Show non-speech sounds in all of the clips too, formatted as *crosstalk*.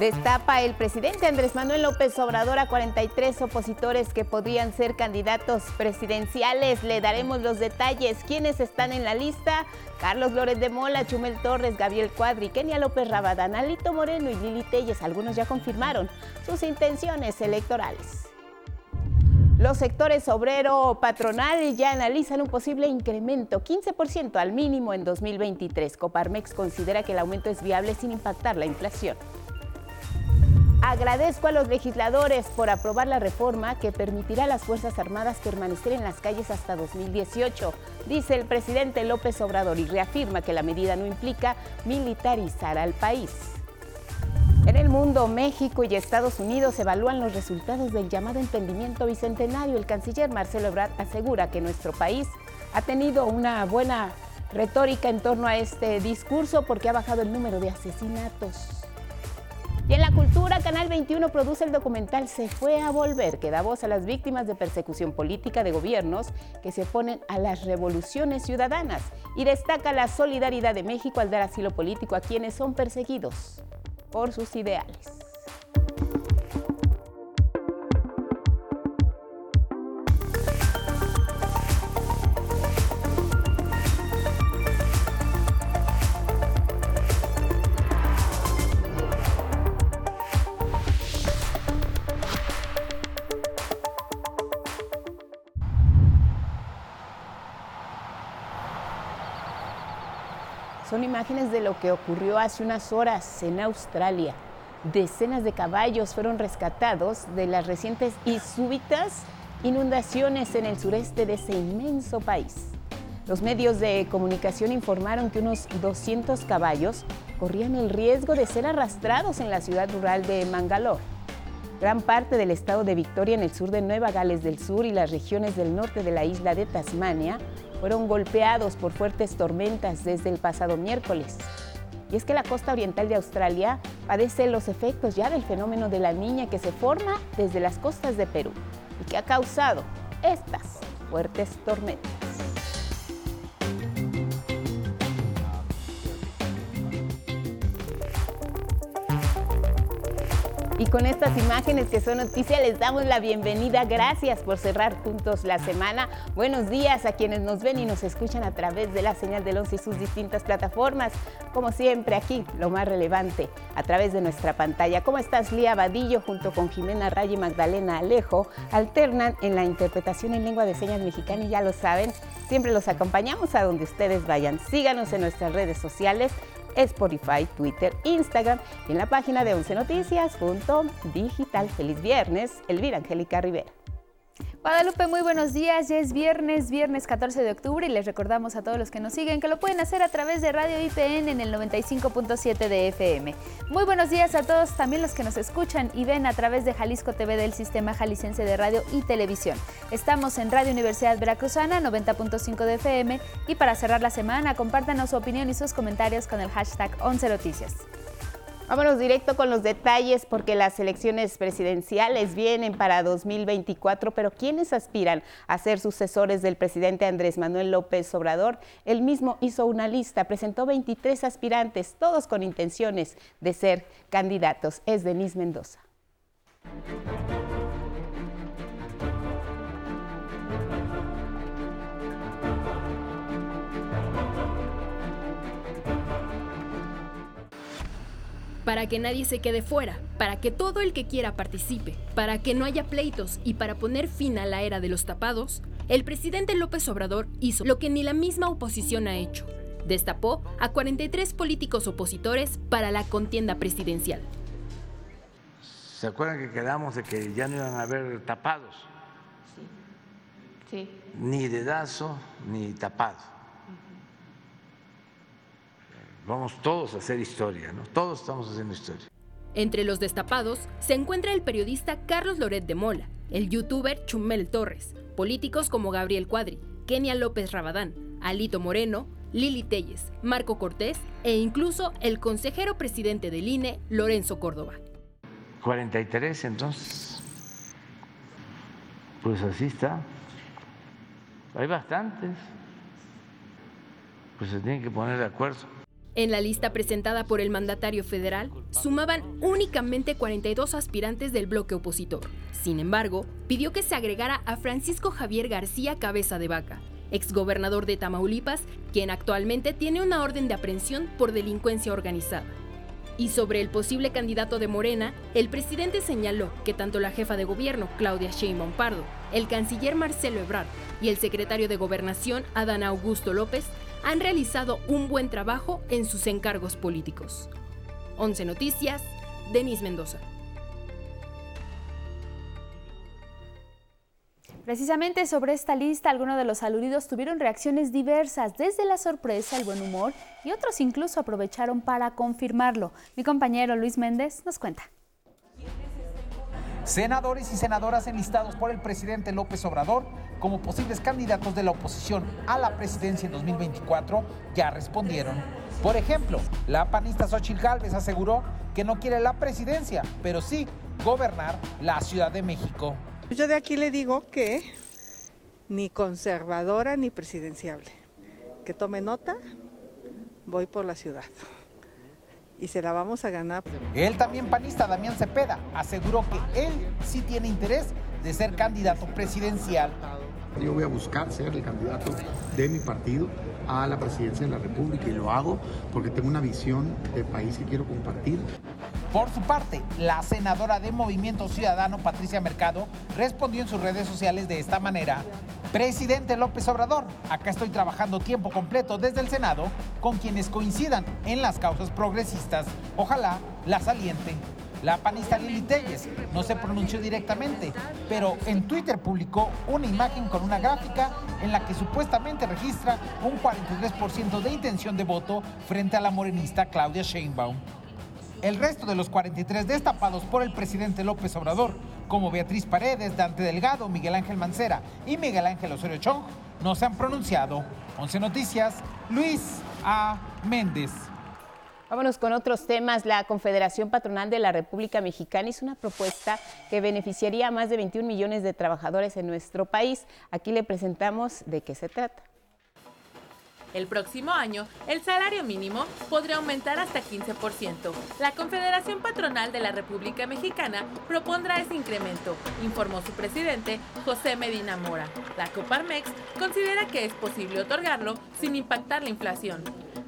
Destapa el presidente Andrés Manuel López Obrador a 43 opositores que podrían ser candidatos presidenciales. Le daremos los detalles. ¿Quiénes están en la lista? Carlos Lórez de Mola, Chumel Torres, Gabriel Cuadri, Kenia López Rabadán, Alito Moreno y Lili Telles. Algunos ya confirmaron sus intenciones electorales. Los sectores obrero patronal ya analizan un posible incremento, 15% al mínimo en 2023. Coparmex considera que el aumento es viable sin impactar la inflación. Agradezco a los legisladores por aprobar la reforma que permitirá a las Fuerzas Armadas permanecer en las calles hasta 2018, dice el presidente López Obrador y reafirma que la medida no implica militarizar al país. En el mundo, México y Estados Unidos evalúan los resultados del llamado emprendimiento bicentenario. El canciller Marcelo Ebrard asegura que nuestro país ha tenido una buena retórica en torno a este discurso porque ha bajado el número de asesinatos. Y en la cultura, Canal 21 produce el documental Se fue a volver, que da voz a las víctimas de persecución política de gobiernos que se oponen a las revoluciones ciudadanas y destaca la solidaridad de México al dar asilo político a quienes son perseguidos por sus ideales. Son imágenes de lo que ocurrió hace unas horas en Australia. Decenas de caballos fueron rescatados de las recientes y súbitas inundaciones en el sureste de ese inmenso país. Los medios de comunicación informaron que unos 200 caballos corrían el riesgo de ser arrastrados en la ciudad rural de Mangalore. Gran parte del estado de Victoria en el sur de Nueva Gales del Sur y las regiones del norte de la isla de Tasmania fueron golpeados por fuertes tormentas desde el pasado miércoles. Y es que la costa oriental de Australia padece los efectos ya del fenómeno de la niña que se forma desde las costas de Perú y que ha causado estas fuertes tormentas. Y con estas imágenes que son noticia les damos la bienvenida. Gracias por cerrar juntos la semana. Buenos días a quienes nos ven y nos escuchan a través de la señal del 11 y sus distintas plataformas. Como siempre aquí, lo más relevante a través de nuestra pantalla. ¿Cómo estás, Lía Vadillo? Junto con Jimena Ray y Magdalena Alejo, alternan en la interpretación en lengua de señas mexicana y ya lo saben, siempre los acompañamos a donde ustedes vayan. Síganos en nuestras redes sociales Spotify, Twitter, Instagram y en la página de 11 noticias.digital. Feliz viernes, Elvira Angélica Rivera. Guadalupe, muy buenos días. Ya es viernes, viernes 14 de octubre y les recordamos a todos los que nos siguen que lo pueden hacer a través de Radio IPN en el 95.7 de FM. Muy buenos días a todos también los que nos escuchan y ven a través de Jalisco TV del Sistema Jalicense de Radio y Televisión. Estamos en Radio Universidad Veracruzana 90.5 de FM y para cerrar la semana compártanos su opinión y sus comentarios con el hashtag 11 Noticias. Vámonos directo con los detalles porque las elecciones presidenciales vienen para 2024, pero ¿quiénes aspiran a ser sucesores del presidente Andrés Manuel López Obrador? Él mismo hizo una lista, presentó 23 aspirantes, todos con intenciones de ser candidatos. Es Denise Mendoza. Para que nadie se quede fuera, para que todo el que quiera participe, para que no haya pleitos y para poner fin a la era de los tapados, el presidente López Obrador hizo lo que ni la misma oposición ha hecho. Destapó a 43 políticos opositores para la contienda presidencial. ¿Se acuerdan que quedamos de que ya no iban a haber tapados? Sí. Ni dedazo ni tapado vamos todos a hacer historia, ¿no? Todos estamos haciendo historia. Entre los destapados se encuentra el periodista Carlos Loret de Mola, el youtuber Chumel Torres, políticos como Gabriel Cuadri, Kenia López Rabadán, Alito Moreno, Lili Telles, Marco Cortés e incluso el consejero presidente del INE, Lorenzo Córdoba. 43 entonces. Pues así está. Hay bastantes. Pues se tienen que poner de acuerdo. En la lista presentada por el mandatario federal, sumaban únicamente 42 aspirantes del bloque opositor. Sin embargo, pidió que se agregara a Francisco Javier García Cabeza de Vaca, exgobernador de Tamaulipas, quien actualmente tiene una orden de aprehensión por delincuencia organizada. Y sobre el posible candidato de Morena, el presidente señaló que tanto la jefa de gobierno, Claudia Sheinbaum Pardo, el canciller Marcelo Ebrard y el secretario de Gobernación, Adán Augusto López, han realizado un buen trabajo en sus encargos políticos. 11 Noticias, Denis Mendoza. Precisamente sobre esta lista, algunos de los aludidos tuvieron reacciones diversas, desde la sorpresa, el buen humor, y otros incluso aprovecharon para confirmarlo. Mi compañero Luis Méndez nos cuenta. Senadores y senadoras enlistados por el presidente López Obrador como posibles candidatos de la oposición a la presidencia en 2024 ya respondieron. Por ejemplo, la panista Xochitl Gálvez aseguró que no quiere la presidencia, pero sí gobernar la Ciudad de México. Yo de aquí le digo que ni conservadora ni presidenciable. Que tome nota, voy por la ciudad y se la vamos a ganar. El también panista Damián Cepeda aseguró que él sí tiene interés de ser candidato presidencial. Yo voy a buscar ser el candidato de mi partido a la presidencia de la República y lo hago porque tengo una visión de país que quiero compartir. Por su parte, la senadora de Movimiento Ciudadano, Patricia Mercado, respondió en sus redes sociales de esta manera. Presidente López Obrador, acá estoy trabajando tiempo completo desde el Senado con quienes coincidan en las causas progresistas. Ojalá la saliente. La panista Lili Telles no se pronunció directamente, pero en Twitter publicó una imagen con una gráfica en la que supuestamente registra un 43% de intención de voto frente a la morenista Claudia Sheinbaum. El resto de los 43 destapados por el presidente López Obrador, como Beatriz Paredes, Dante Delgado, Miguel Ángel Mancera y Miguel Ángel Osorio Chong, no se han pronunciado. 11 Noticias, Luis A. Méndez. Vámonos con otros temas. La Confederación Patronal de la República Mexicana hizo una propuesta que beneficiaría a más de 21 millones de trabajadores en nuestro país. Aquí le presentamos de qué se trata. El próximo año, el salario mínimo podría aumentar hasta 15%. La Confederación Patronal de la República Mexicana propondrá ese incremento, informó su presidente, José Medina Mora. La Coparmex considera que es posible otorgarlo sin impactar la inflación.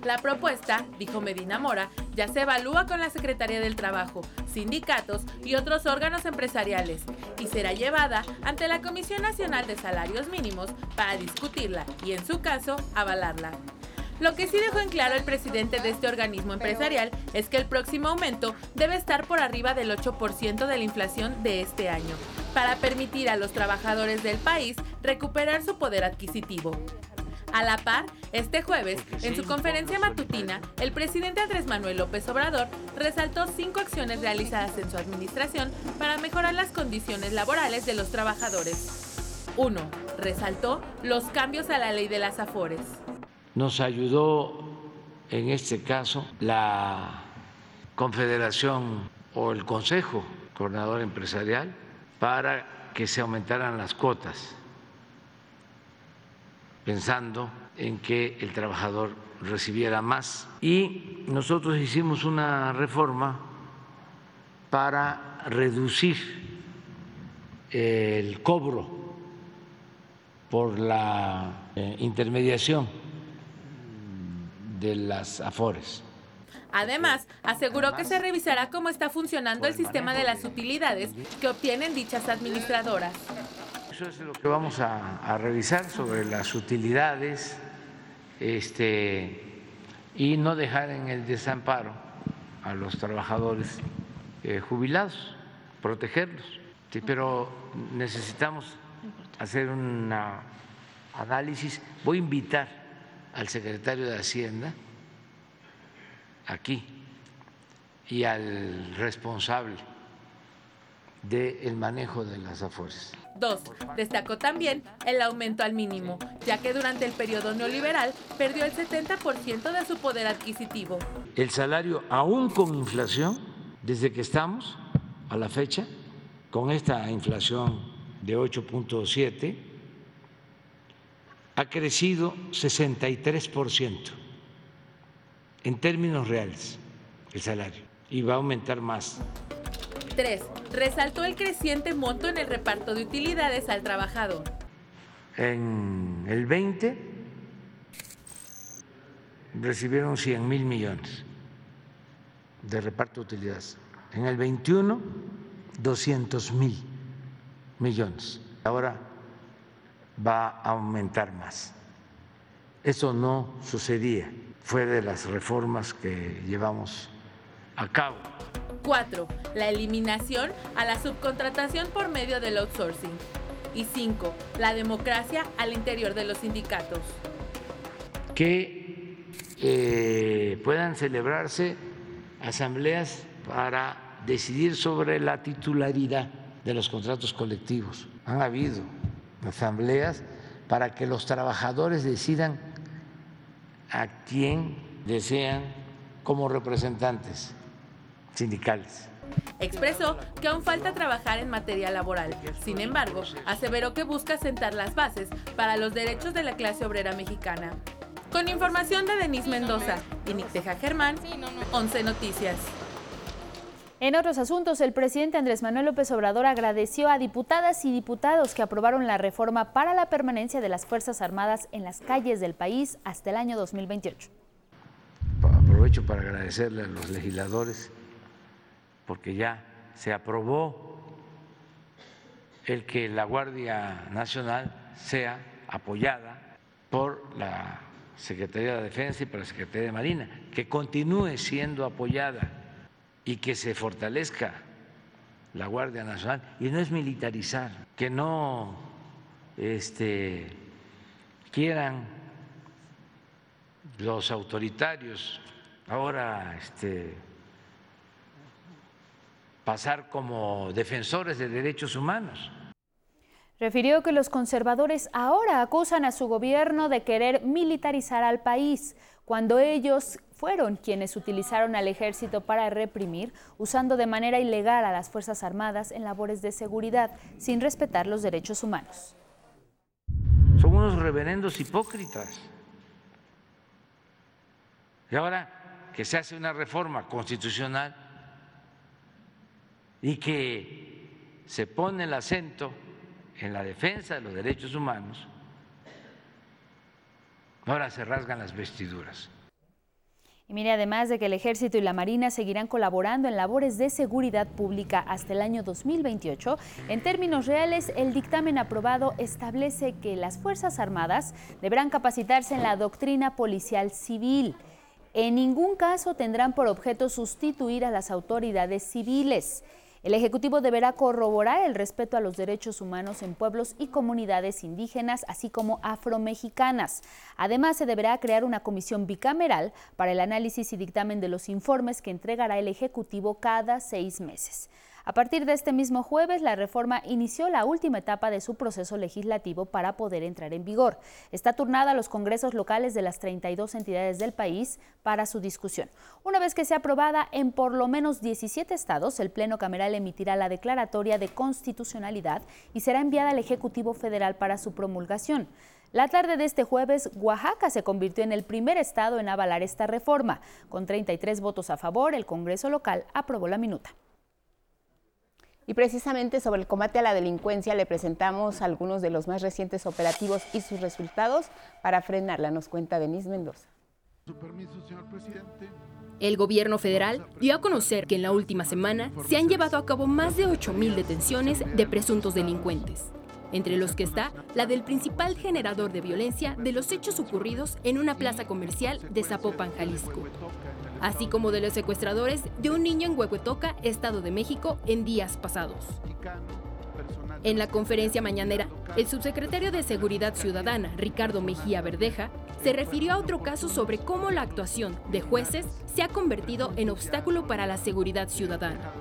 La propuesta, dijo Medina Mora, ya se evalúa con la Secretaría del Trabajo, sindicatos y otros órganos empresariales y será llevada ante la Comisión Nacional de Salarios Mínimos para discutirla y, en su caso, avalarla. Lo que sí dejó en claro el presidente de este organismo empresarial es que el próximo aumento debe estar por arriba del 8% de la inflación de este año, para permitir a los trabajadores del país recuperar su poder adquisitivo. A la par, este jueves, en su conferencia matutina, el presidente Andrés Manuel López Obrador resaltó cinco acciones realizadas en su administración para mejorar las condiciones laborales de los trabajadores. 1. Resaltó los cambios a la ley de las AFORES. Nos ayudó en este caso la Confederación o el Consejo Coordinador Empresarial para que se aumentaran las cuotas pensando en que el trabajador recibiera más. Y nosotros hicimos una reforma para reducir el cobro por la eh, intermediación de las AFORES. Además, aseguró que se revisará cómo está funcionando el sistema de las utilidades que obtienen dichas administradoras. Eso es lo que vamos a, revisar sobre las utilidades este, y no dejar en el desamparo a los trabajadores eh, jubilados, protegerlos. pero necesitamos hacer un análisis. Voy a invitar al secretario de Hacienda aquí y al responsable del manejo de las afuerzas. Dos, destacó también el aumento al mínimo, ya que durante el periodo neoliberal perdió el 70% de su poder adquisitivo. El salario, aún con inflación, desde que estamos a la fecha, con esta inflación de 8.7, ha crecido 63%. en términos reales el salario y va a aumentar más. 3. Resaltó el creciente monto en el reparto de utilidades al trabajador. En el 20 recibieron 100 mil millones de reparto de utilidades. En el 21, 200 mil millones. Ahora va a aumentar más. Eso no sucedía, fue de las reformas que llevamos a cabo. 4. La eliminación a la subcontratación por medio del outsourcing. Y 5. La democracia al interior de los sindicatos. Que eh, puedan celebrarse asambleas para decidir sobre la titularidad de los contratos colectivos. Han habido asambleas para que los trabajadores decidan a quién desean como representantes sindicales. Expresó que aún falta trabajar en materia laboral. Sin embargo, aseveró que busca sentar las bases para los derechos de la clase obrera mexicana. Con información de Denise Mendoza y Nicteja Germán, 11 Noticias. En otros asuntos, el presidente Andrés Manuel López Obrador agradeció a diputadas y diputados que aprobaron la reforma para la permanencia de las Fuerzas Armadas en las calles del país hasta el año 2028. Aprovecho para agradecerle a los legisladores porque ya se aprobó el que la Guardia Nacional sea apoyada por la Secretaría de Defensa y por la Secretaría de Marina, que continúe siendo apoyada y que se fortalezca la Guardia Nacional y no es militarizar, que no este, quieran los autoritarios ahora este, pasar como defensores de derechos humanos. Refirió que los conservadores ahora acusan a su gobierno de querer militarizar al país, cuando ellos fueron quienes utilizaron al ejército para reprimir, usando de manera ilegal a las Fuerzas Armadas en labores de seguridad, sin respetar los derechos humanos. Son unos reverendos hipócritas. Y ahora que se hace una reforma constitucional y que se pone el acento en la defensa de los derechos humanos, ahora se rasgan las vestiduras. Y mire, además de que el Ejército y la Marina seguirán colaborando en labores de seguridad pública hasta el año 2028, en términos reales, el dictamen aprobado establece que las Fuerzas Armadas deberán capacitarse en la doctrina policial civil. En ningún caso tendrán por objeto sustituir a las autoridades civiles. El Ejecutivo deberá corroborar el respeto a los derechos humanos en pueblos y comunidades indígenas, así como afromexicanas. Además, se deberá crear una comisión bicameral para el análisis y dictamen de los informes que entregará el Ejecutivo cada seis meses. A partir de este mismo jueves, la reforma inició la última etapa de su proceso legislativo para poder entrar en vigor. Está turnada a los congresos locales de las 32 entidades del país para su discusión. Una vez que sea aprobada en por lo menos 17 estados, el Pleno Cameral emitirá la declaratoria de constitucionalidad y será enviada al Ejecutivo Federal para su promulgación. La tarde de este jueves, Oaxaca se convirtió en el primer estado en avalar esta reforma. Con 33 votos a favor, el Congreso local aprobó la minuta. Y precisamente sobre el combate a la delincuencia le presentamos algunos de los más recientes operativos y sus resultados para frenarla, nos cuenta Denise Mendoza. Su permiso, señor presidente. El gobierno federal dio a conocer que en la última semana se han llevado a cabo más de 8.000 detenciones de presuntos delincuentes, entre los que está la del principal generador de violencia de los hechos ocurridos en una plaza comercial de Zapopan, Jalisco así como de los secuestradores de un niño en Huehuetoca, Estado de México, en días pasados. En la conferencia mañanera, el subsecretario de Seguridad Ciudadana, Ricardo Mejía Verdeja, se refirió a otro caso sobre cómo la actuación de jueces se ha convertido en obstáculo para la seguridad ciudadana.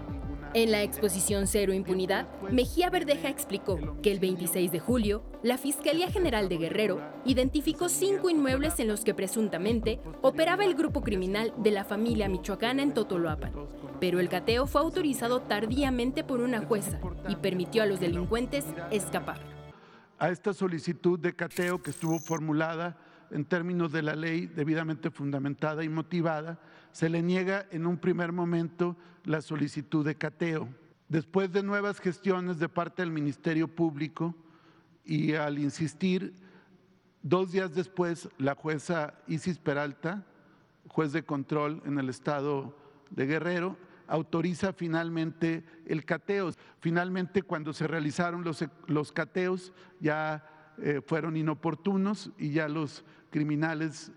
En la exposición Cero Impunidad, Mejía Verdeja explicó que el 26 de julio, la Fiscalía General de Guerrero identificó cinco inmuebles en los que presuntamente operaba el grupo criminal de la familia michoacana en Totoloapan. Pero el cateo fue autorizado tardíamente por una jueza y permitió a los delincuentes escapar. A esta solicitud de cateo que estuvo formulada en términos de la ley debidamente fundamentada y motivada, se le niega en un primer momento la solicitud de cateo. Después de nuevas gestiones de parte del Ministerio Público y al insistir, dos días después la jueza Isis Peralta, juez de control en el estado de Guerrero, autoriza finalmente el cateo. Finalmente, cuando se realizaron los, los cateos, ya eh, fueron inoportunos y ya los criminales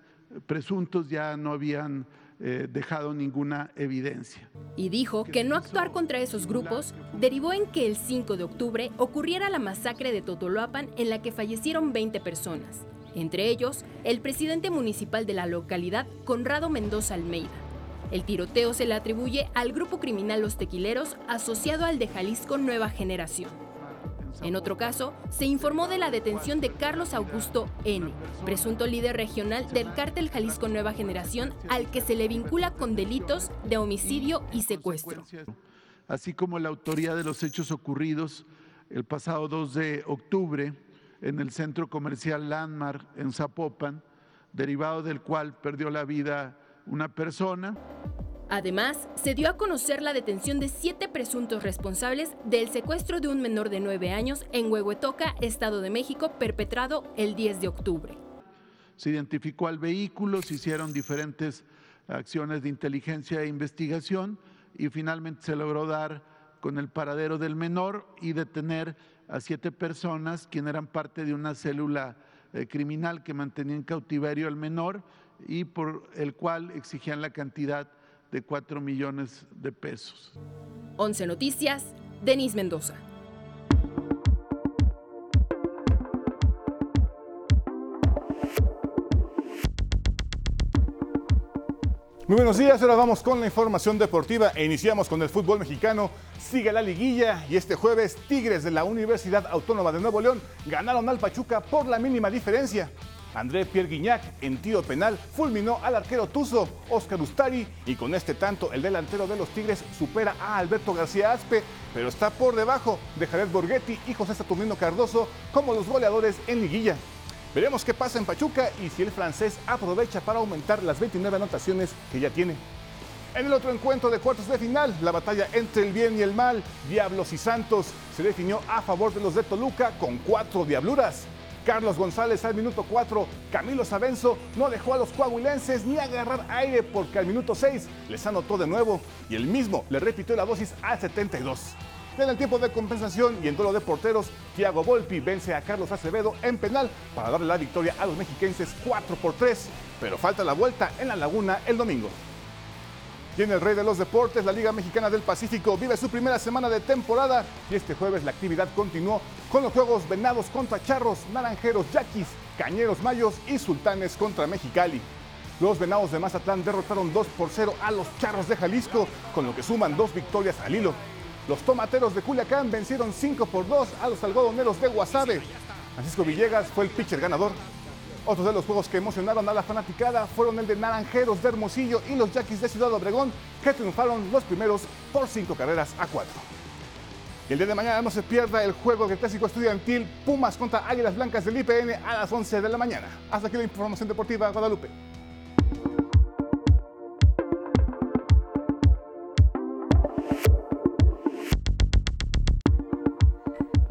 presuntos ya no habían eh, dejado ninguna evidencia. Y dijo que no actuar contra esos grupos derivó en que el 5 de octubre ocurriera la masacre de Totoloapan en la que fallecieron 20 personas, entre ellos el presidente municipal de la localidad, Conrado Mendoza Almeida. El tiroteo se le atribuye al grupo criminal Los Tequileros asociado al de Jalisco Nueva Generación. En otro caso, se informó de la detención de Carlos Augusto N., presunto líder regional del cártel Jalisco Nueva Generación, al que se le vincula con delitos de homicidio y secuestro. Así como la autoría de los hechos ocurridos el pasado 2 de octubre en el centro comercial Landmark en Zapopan, derivado del cual perdió la vida una persona. Además, se dio a conocer la detención de siete presuntos responsables del secuestro de un menor de nueve años en Huehuetoca, Estado de México, perpetrado el 10 de octubre. Se identificó al vehículo, se hicieron diferentes acciones de inteligencia e investigación y finalmente se logró dar con el paradero del menor y detener a siete personas, quienes eran parte de una célula eh, criminal que mantenía en cautiverio al menor y por el cual exigían la cantidad de 4 millones de pesos. 11 Noticias, Denis Mendoza. Muy buenos días, ahora vamos con la información deportiva e iniciamos con el fútbol mexicano. Sigue la liguilla y este jueves Tigres de la Universidad Autónoma de Nuevo León ganaron al Pachuca por la mínima diferencia. André Pierre Guignac en tiro penal fulminó al arquero Tuzo, Oscar Ustari, y con este tanto el delantero de los Tigres supera a Alberto García Aspe, pero está por debajo de Jared Borghetti y José Saturnino Cardoso como los goleadores en liguilla. Veremos qué pasa en Pachuca y si el francés aprovecha para aumentar las 29 anotaciones que ya tiene. En el otro encuentro de cuartos de final, la batalla entre el bien y el mal, Diablos y Santos, se definió a favor de los de Toluca con cuatro diabluras. Carlos González al minuto 4, Camilo Sabenzo no dejó a los coahuilenses ni agarrar aire porque al minuto 6 les anotó de nuevo y el mismo le repitió la dosis al 72. En el tiempo de compensación y en duelo de porteros, Thiago Volpi vence a Carlos Acevedo en penal para darle la victoria a los mexiquenses 4 por 3, pero falta la vuelta en la laguna el domingo. Y en el Rey de los Deportes, la Liga Mexicana del Pacífico vive su primera semana de temporada y este jueves la actividad continuó con los juegos Venados contra Charros, Naranjeros, Yaquis, Cañeros Mayos y Sultanes contra Mexicali. Los Venados de Mazatlán derrotaron 2 por 0 a los Charros de Jalisco, con lo que suman dos victorias al hilo. Los Tomateros de Culiacán vencieron 5 por 2 a los Algodoneros de Guasave. Francisco Villegas fue el pitcher ganador. Otros de los juegos que emocionaron a la fanaticada fueron el de Naranjeros de Hermosillo y los Yaquis de Ciudad Obregón, que triunfaron los primeros por cinco carreras a cuatro. Y el día de mañana no se pierda el juego del clásico estudiantil Pumas contra Águilas Blancas del IPN a las 11 de la mañana. Hasta aquí la información deportiva Guadalupe.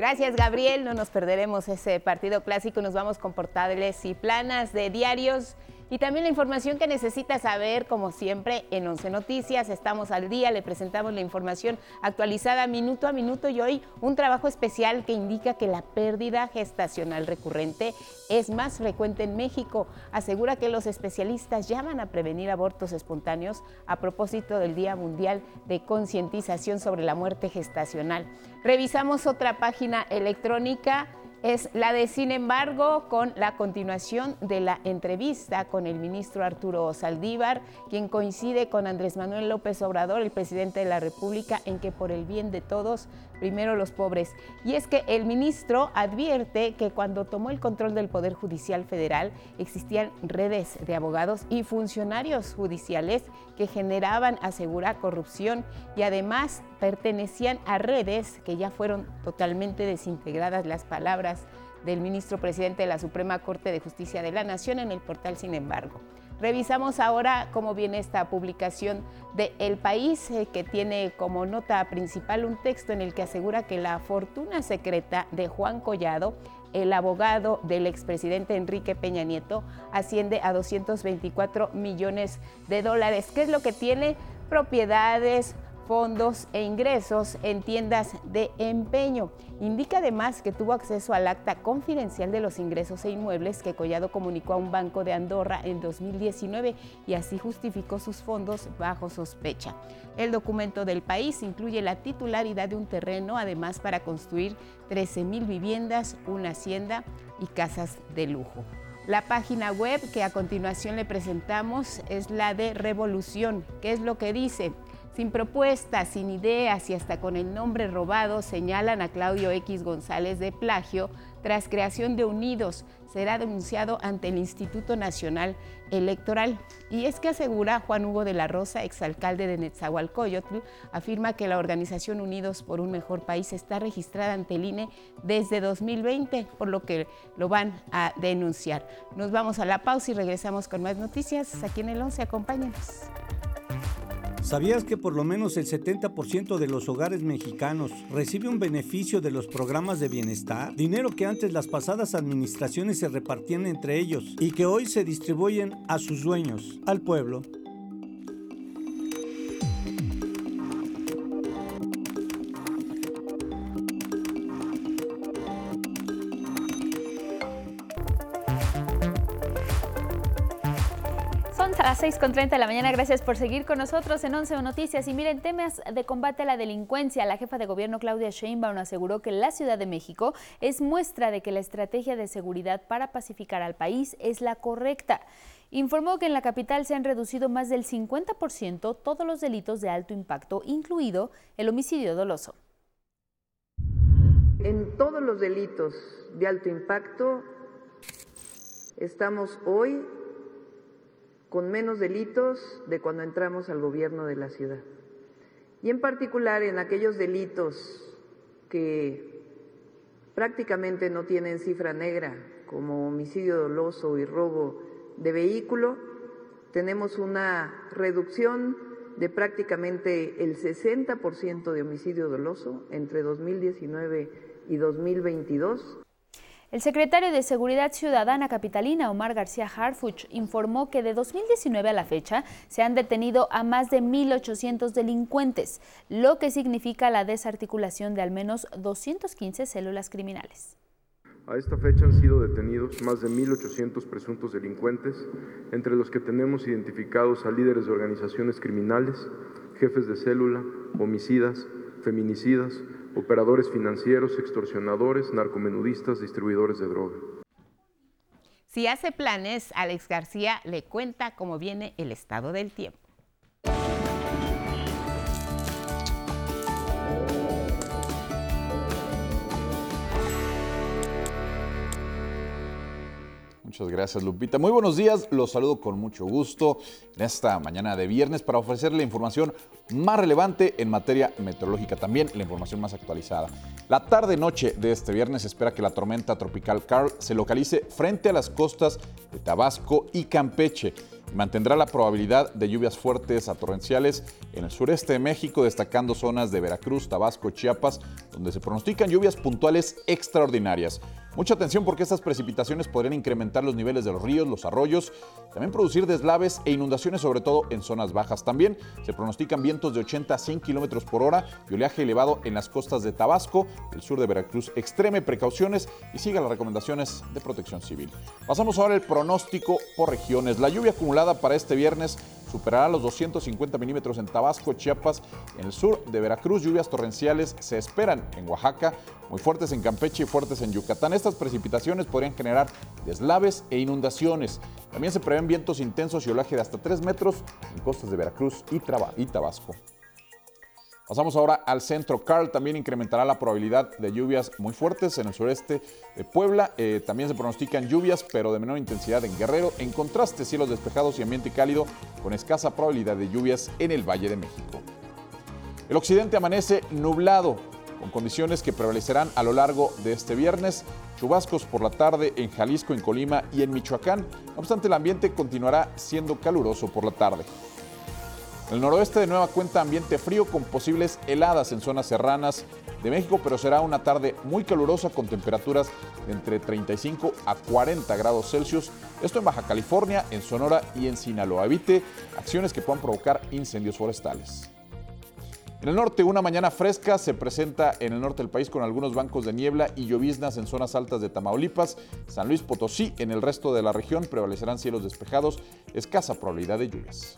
Gracias, Gabriel. No nos perderemos ese partido clásico. Nos vamos con portales y planas de diarios y también la información que necesita saber, como siempre, en Once Noticias. Estamos al día, le presentamos la información actualizada minuto a minuto y hoy un trabajo especial que indica que la pérdida gestacional recurrente es más frecuente en México. Asegura que los especialistas llaman a prevenir abortos espontáneos a propósito del Día Mundial de Concientización sobre la Muerte Gestacional. Revisamos otra página electrónica es la de, sin embargo, con la continuación de la entrevista con el ministro Arturo Saldívar, quien coincide con Andrés Manuel López Obrador, el presidente de la República, en que por el bien de todos, primero los pobres. Y es que el ministro advierte que cuando tomó el control del Poder Judicial Federal existían redes de abogados y funcionarios judiciales que generaban, asegura, corrupción y además pertenecían a redes que ya fueron totalmente desintegradas las palabras del ministro presidente de la Suprema Corte de Justicia de la Nación en el portal Sin embargo. Revisamos ahora cómo viene esta publicación de El País, eh, que tiene como nota principal un texto en el que asegura que la fortuna secreta de Juan Collado, el abogado del expresidente Enrique Peña Nieto, asciende a 224 millones de dólares. ¿Qué es lo que tiene? Propiedades, fondos e ingresos en tiendas de empeño. Indica además que tuvo acceso al acta confidencial de los ingresos e inmuebles que Collado comunicó a un banco de Andorra en 2019 y así justificó sus fondos bajo sospecha. El documento del país incluye la titularidad de un terreno, además para construir 13 mil viviendas, una hacienda y casas de lujo. La página web que a continuación le presentamos es la de Revolución. ¿Qué es lo que dice? Sin propuestas, sin ideas y hasta con el nombre robado, señalan a Claudio X González de plagio tras creación de Unidos. Será denunciado ante el Instituto Nacional Electoral. Y es que asegura Juan Hugo de la Rosa, exalcalde de Netzahualcoyotl, afirma que la organización Unidos por un Mejor País está registrada ante el INE desde 2020, por lo que lo van a denunciar. Nos vamos a la pausa y regresamos con más noticias. Aquí en el 11, acompáñenos. ¿Sabías que por lo menos el 70% de los hogares mexicanos recibe un beneficio de los programas de bienestar? Dinero que antes las pasadas administraciones se repartían entre ellos y que hoy se distribuyen a sus dueños, al pueblo. A las 6.30 de la mañana. Gracias por seguir con nosotros en 11 Noticias. Y miren, temas de combate a la delincuencia. La jefa de gobierno Claudia Sheinbaum aseguró que la Ciudad de México es muestra de que la estrategia de seguridad para pacificar al país es la correcta. Informó que en la capital se han reducido más del 50% todos los delitos de alto impacto, incluido el homicidio doloso. En todos los delitos de alto impacto estamos hoy con menos delitos de cuando entramos al gobierno de la ciudad. Y en particular en aquellos delitos que prácticamente no tienen cifra negra, como homicidio doloso y robo de vehículo, tenemos una reducción de prácticamente el 60% de homicidio doloso entre 2019 y 2022 el secretario de Seguridad Ciudadana Capitalina, Omar García Harfuch, informó que de 2019 a la fecha se han detenido a más de 1.800 delincuentes, lo que significa la desarticulación de al menos 215 células criminales. A esta fecha han sido detenidos más de 1.800 presuntos delincuentes, entre los que tenemos identificados a líderes de organizaciones criminales, jefes de célula, homicidas, feminicidas, operadores financieros, extorsionadores, narcomenudistas, distribuidores de droga. Si hace planes, Alex García le cuenta cómo viene el estado del tiempo. Muchas gracias, Lupita. Muy buenos días, los saludo con mucho gusto en esta mañana de viernes para ofrecerle la información más relevante en materia meteorológica, también la información más actualizada. La tarde-noche de este viernes espera que la tormenta tropical Carl se localice frente a las costas de Tabasco y Campeche. Mantendrá la probabilidad de lluvias fuertes a torrenciales en el sureste de México, destacando zonas de Veracruz, Tabasco, Chiapas, donde se pronostican lluvias puntuales extraordinarias. Mucha atención porque estas precipitaciones podrían incrementar los niveles de los ríos, los arroyos, también producir deslaves e inundaciones, sobre todo en zonas bajas. También se pronostican vientos de 80 a 100 kilómetros por hora y oleaje elevado en las costas de Tabasco, el sur de Veracruz. Extreme precauciones y siga las recomendaciones de protección civil. Pasamos ahora al pronóstico por regiones. La lluvia acumulada para este viernes superará los 250 milímetros en Tabasco, Chiapas, en el sur de Veracruz. Lluvias torrenciales se esperan en Oaxaca, muy fuertes en Campeche y fuertes en Yucatán. Estas precipitaciones podrían generar deslaves e inundaciones. También se prevén vientos intensos y olaje de hasta 3 metros en costas de Veracruz y Tabasco. Pasamos ahora al centro. Carl también incrementará la probabilidad de lluvias muy fuertes en el sureste de Puebla. Eh, también se pronostican lluvias, pero de menor intensidad en Guerrero. En contraste, cielos despejados y ambiente cálido con escasa probabilidad de lluvias en el Valle de México. El occidente amanece nublado con condiciones que prevalecerán a lo largo de este viernes. Chubascos por la tarde en Jalisco, en Colima y en Michoacán. No obstante, el ambiente continuará siendo caluroso por la tarde. El noroeste de nueva cuenta ambiente frío con posibles heladas en zonas serranas de México, pero será una tarde muy calurosa con temperaturas de entre 35 a 40 grados Celsius. Esto en Baja California, en Sonora y en Sinaloa. Evite acciones que puedan provocar incendios forestales. En el norte, una mañana fresca se presenta en el norte del país con algunos bancos de niebla y lloviznas en zonas altas de Tamaulipas, San Luis Potosí. En el resto de la región prevalecerán cielos despejados, escasa probabilidad de lluvias.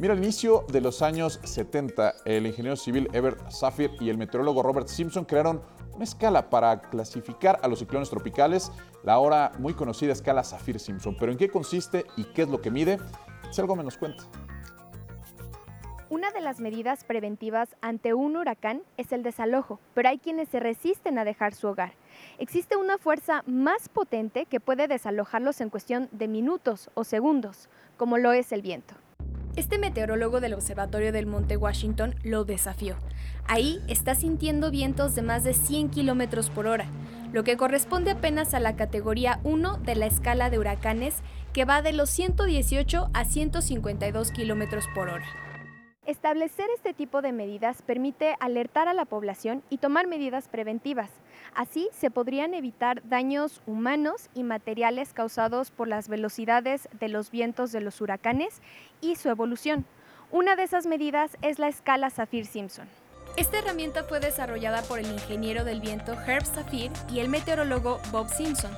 Mira, al inicio de los años 70, el ingeniero civil Ebert Safir y el meteorólogo Robert Simpson crearon una escala para clasificar a los ciclones tropicales, la ahora muy conocida escala Saffir-Simpson. Pero ¿en qué consiste y qué es lo que mide? Si algo menos cuenta. Una de las medidas preventivas ante un huracán es el desalojo, pero hay quienes se resisten a dejar su hogar. Existe una fuerza más potente que puede desalojarlos en cuestión de minutos o segundos, como lo es el viento. Este meteorólogo del Observatorio del Monte Washington lo desafió. Ahí está sintiendo vientos de más de 100 kilómetros por hora, lo que corresponde apenas a la categoría 1 de la escala de huracanes, que va de los 118 a 152 kilómetros por hora. Establecer este tipo de medidas permite alertar a la población y tomar medidas preventivas. Así se podrían evitar daños humanos y materiales causados por las velocidades de los vientos de los huracanes y su evolución. Una de esas medidas es la escala Saffir-Simpson. Esta herramienta fue desarrollada por el ingeniero del viento Herb Saffir y el meteorólogo Bob Simpson.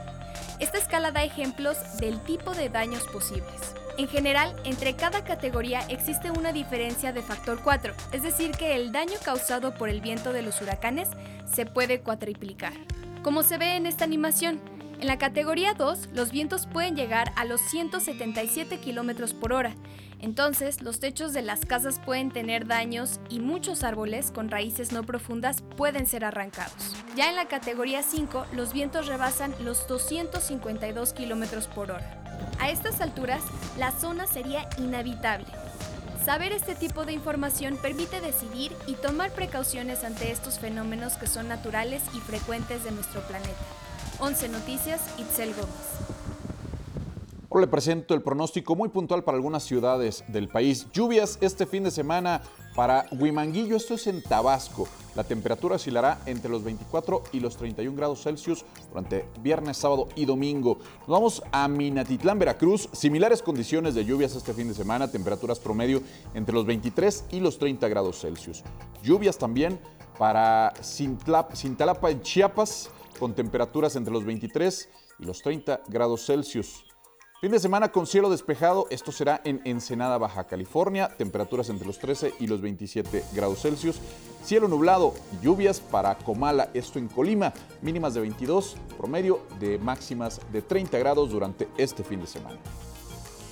Esta escala da ejemplos del tipo de daños posibles. En general, entre cada categoría existe una diferencia de factor 4, es decir, que el daño causado por el viento de los huracanes se puede cuatriplicar. Como se ve en esta animación, en la categoría 2 los vientos pueden llegar a los 177 km por hora, entonces los techos de las casas pueden tener daños y muchos árboles con raíces no profundas pueden ser arrancados. Ya en la categoría 5 los vientos rebasan los 252 km por hora. A estas alturas, la zona sería inhabitable. Saber este tipo de información permite decidir y tomar precauciones ante estos fenómenos que son naturales y frecuentes de nuestro planeta. 11 Noticias, Itzel Gómez. Ahora le presento el pronóstico muy puntual para algunas ciudades del país. Lluvias este fin de semana para Huimanguillo, esto es en Tabasco. La temperatura oscilará entre los 24 y los 31 grados Celsius durante viernes, sábado y domingo. Nos vamos a Minatitlán, Veracruz. Similares condiciones de lluvias este fin de semana, temperaturas promedio entre los 23 y los 30 grados Celsius. Lluvias también para Cintalapa en Chiapas, con temperaturas entre los 23 y los 30 grados Celsius. Fin de semana con cielo despejado, esto será en Ensenada, Baja California, temperaturas entre los 13 y los 27 grados Celsius. Cielo nublado lluvias para Comala, esto en Colima, mínimas de 22, promedio de máximas de 30 grados durante este fin de semana.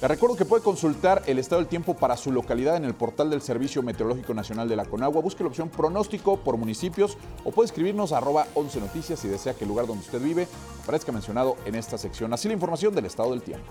Le recuerdo que puede consultar el estado del tiempo para su localidad en el portal del Servicio Meteorológico Nacional de la Conagua. Busque la opción pronóstico por municipios o puede escribirnos a arroba 11 noticias si desea que el lugar donde usted vive aparezca mencionado en esta sección. Así la información del estado del tiempo.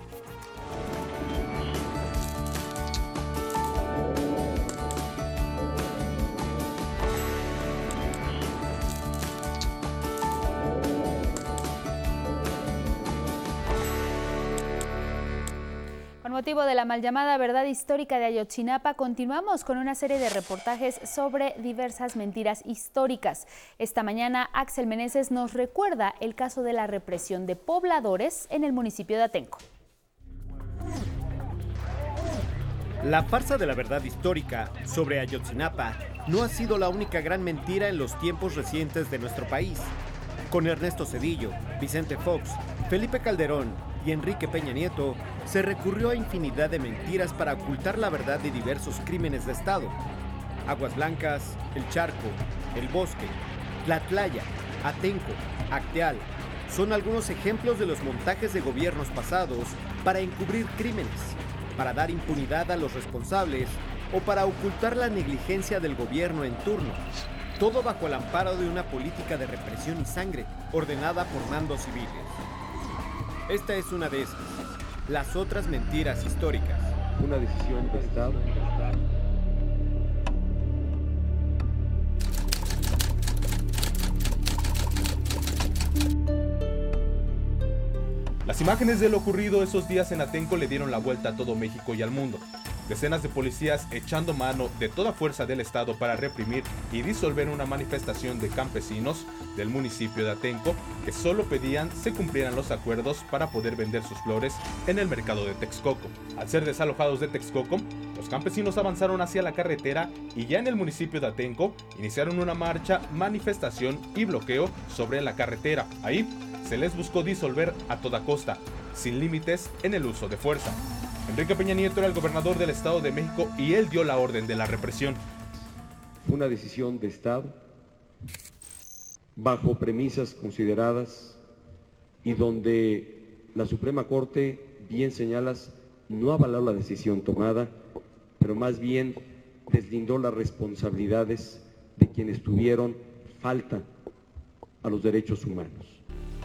De la mal llamada verdad histórica de Ayotzinapa, continuamos con una serie de reportajes sobre diversas mentiras históricas. Esta mañana, Axel Meneses nos recuerda el caso de la represión de pobladores en el municipio de Atenco. La farsa de la verdad histórica sobre Ayotzinapa no ha sido la única gran mentira en los tiempos recientes de nuestro país. Con Ernesto Cedillo, Vicente Fox, Felipe Calderón y Enrique Peña Nieto, se recurrió a infinidad de mentiras para ocultar la verdad de diversos crímenes de Estado. Aguas Blancas, El Charco, El Bosque, Tlatlaya, Atenco, Acteal, son algunos ejemplos de los montajes de gobiernos pasados para encubrir crímenes, para dar impunidad a los responsables o para ocultar la negligencia del gobierno en turno. Todo bajo el amparo de una política de represión y sangre ordenada por mandos civiles. Esta es una de esas. Las otras mentiras históricas. Una decisión de Estado. Las imágenes de lo ocurrido esos días en Atenco le dieron la vuelta a todo México y al mundo. Decenas de policías echando mano de toda fuerza del Estado para reprimir y disolver una manifestación de campesinos del municipio de Atenco que solo pedían se cumplieran los acuerdos para poder vender sus flores en el mercado de Texcoco. Al ser desalojados de Texcoco, los campesinos avanzaron hacia la carretera y ya en el municipio de Atenco iniciaron una marcha, manifestación y bloqueo sobre la carretera. Ahí se les buscó disolver a toda costa, sin límites en el uso de fuerza. Enrique Peña Nieto era el gobernador del Estado de México y él dio la orden de la represión. Una decisión de Estado bajo premisas consideradas y donde la Suprema Corte, bien señalas, no avaló la decisión tomada, pero más bien deslindó las responsabilidades de quienes tuvieron falta a los derechos humanos.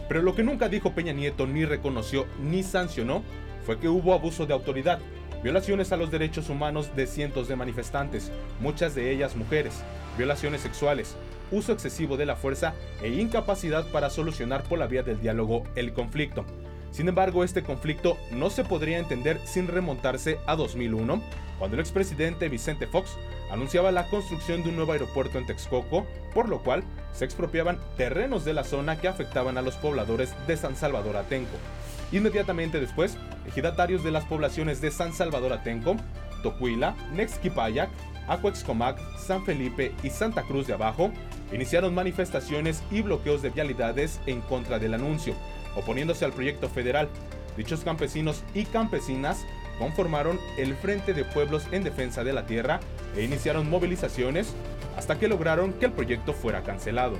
Pero lo que nunca dijo Peña Nieto ni reconoció ni sancionó fue que hubo abuso de autoridad, violaciones a los derechos humanos de cientos de manifestantes, muchas de ellas mujeres, violaciones sexuales, uso excesivo de la fuerza e incapacidad para solucionar por la vía del diálogo el conflicto. Sin embargo, este conflicto no se podría entender sin remontarse a 2001, cuando el expresidente Vicente Fox anunciaba la construcción de un nuevo aeropuerto en Texcoco, por lo cual se expropiaban terrenos de la zona que afectaban a los pobladores de San Salvador Atenco. Inmediatamente después, ejidatarios de las poblaciones de San Salvador Atenco, Tocuila, Nexquipayac, Acuexcomac, San Felipe y Santa Cruz de Abajo iniciaron manifestaciones y bloqueos de vialidades en contra del anuncio, oponiéndose al proyecto federal. Dichos campesinos y campesinas conformaron el Frente de Pueblos en Defensa de la Tierra e iniciaron movilizaciones hasta que lograron que el proyecto fuera cancelado.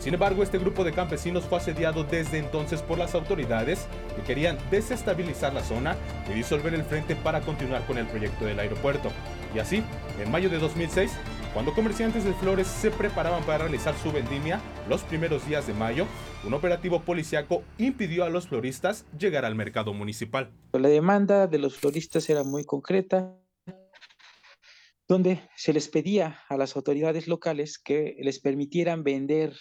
Sin embargo, este grupo de campesinos fue asediado desde entonces por las autoridades que querían desestabilizar la zona y disolver el frente para continuar con el proyecto del aeropuerto. Y así, en mayo de 2006, cuando comerciantes de flores se preparaban para realizar su vendimia, los primeros días de mayo, un operativo policiaco impidió a los floristas llegar al mercado municipal. La demanda de los floristas era muy concreta, donde se les pedía a las autoridades locales que les permitieran vender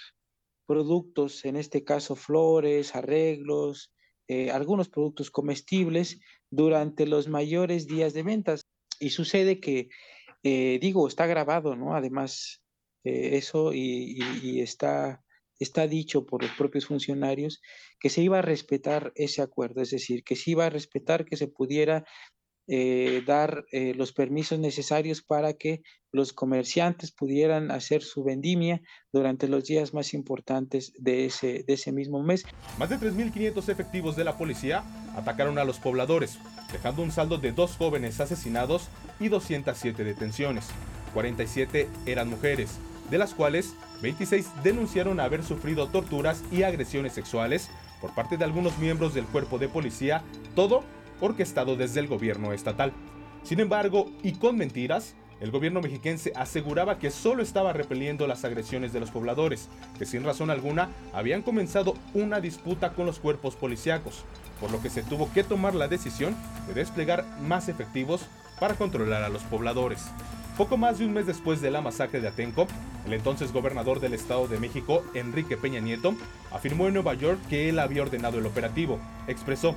productos, en este caso flores, arreglos, eh, algunos productos comestibles durante los mayores días de ventas. Y sucede que, eh, digo, está grabado, ¿no? Además, eh, eso y, y, está, está dicho por los propios funcionarios que se iba a respetar ese acuerdo, es decir, que se iba a respetar que se pudiera eh, dar eh, los permisos necesarios para que los comerciantes pudieran hacer su vendimia durante los días más importantes de ese, de ese mismo mes. Más de 3.500 efectivos de la policía atacaron a los pobladores, dejando un saldo de dos jóvenes asesinados y 207 detenciones. 47 eran mujeres, de las cuales 26 denunciaron haber sufrido torturas y agresiones sexuales por parte de algunos miembros del cuerpo de policía, todo orquestado desde el gobierno estatal. Sin embargo, y con mentiras, el gobierno mexiquense aseguraba que solo estaba repeliendo las agresiones de los pobladores, que sin razón alguna habían comenzado una disputa con los cuerpos policíacos, por lo que se tuvo que tomar la decisión de desplegar más efectivos para controlar a los pobladores. Poco más de un mes después de la masacre de Atenco, el entonces gobernador del Estado de México, Enrique Peña Nieto, afirmó en Nueva York que él había ordenado el operativo. Expresó,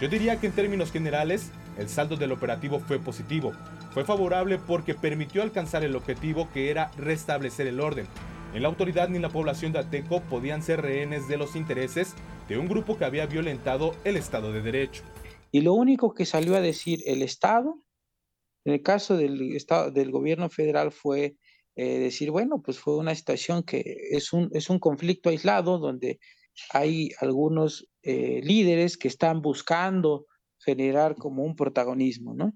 yo diría que en términos generales, el saldo del operativo fue positivo. Fue favorable porque permitió alcanzar el objetivo que era restablecer el orden. Ni la autoridad ni la población de Ateco podían ser rehenes de los intereses de un grupo que había violentado el Estado de Derecho. Y lo único que salió a decir el Estado, en el caso del, estado, del gobierno federal, fue eh, decir, bueno, pues fue una situación que es un, es un conflicto aislado donde hay algunos eh, líderes que están buscando generar como un protagonismo, ¿no?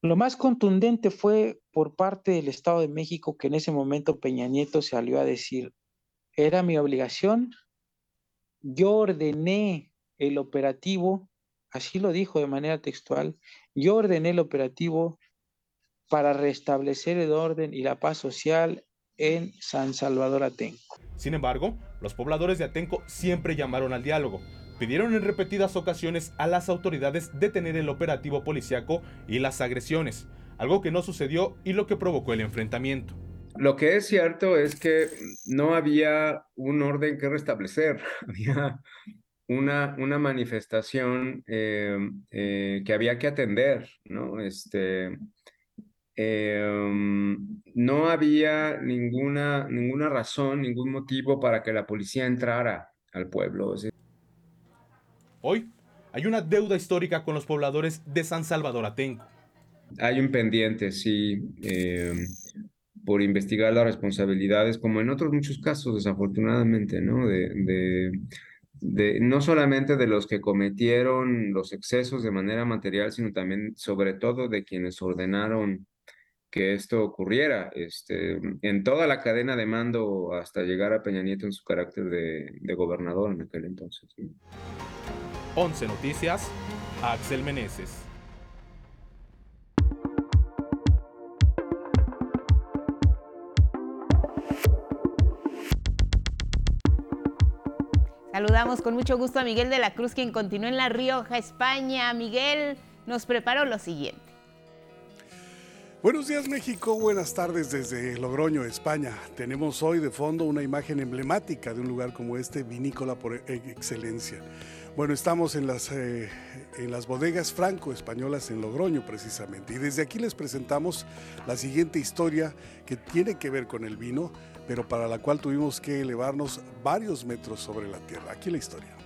Lo más contundente fue por parte del Estado de México que en ese momento Peña Nieto salió a decir, era mi obligación, yo ordené el operativo, así lo dijo de manera textual, yo ordené el operativo para restablecer el orden y la paz social en San Salvador Atenco. Sin embargo, los pobladores de Atenco siempre llamaron al diálogo. Pidieron en repetidas ocasiones a las autoridades detener el operativo policiaco y las agresiones, algo que no sucedió y lo que provocó el enfrentamiento. Lo que es cierto es que no había un orden que restablecer, *laughs* había una, una manifestación em, eh, que había que atender, ¿no? Este, em, no había ninguna, ninguna razón, ningún motivo para que la policía entrara al pueblo. Hoy hay una deuda histórica con los pobladores de San Salvador Atenco. Hay un pendiente, sí, em, por investigar las responsabilidades, como en otros muchos casos, desafortunadamente, ¿no? de de, no solamente de los que cometieron los excesos de manera material, sino también, sobre todo, de quienes ordenaron que esto ocurriera, este, en toda la cadena de mando hasta llegar a Peña Nieto en su carácter de, gobernador en aquel entonces. 11 Noticias, Axel Meneses. Saludamos con mucho gusto a Miguel de la Cruz, quien continúa en La Rioja, España. Miguel nos preparó lo siguiente. Buenos días México, buenas tardes desde Logroño, España. Tenemos hoy de fondo una imagen emblemática de un lugar como este, vinícola por e-, excelencia. Bueno, estamos en las, eh, en las bodegas franco-españolas en Logroño precisamente y desde aquí les presentamos la siguiente historia que tiene que ver con el vino, pero para la cual tuvimos que elevarnos varios metros sobre la tierra. Aquí la historia.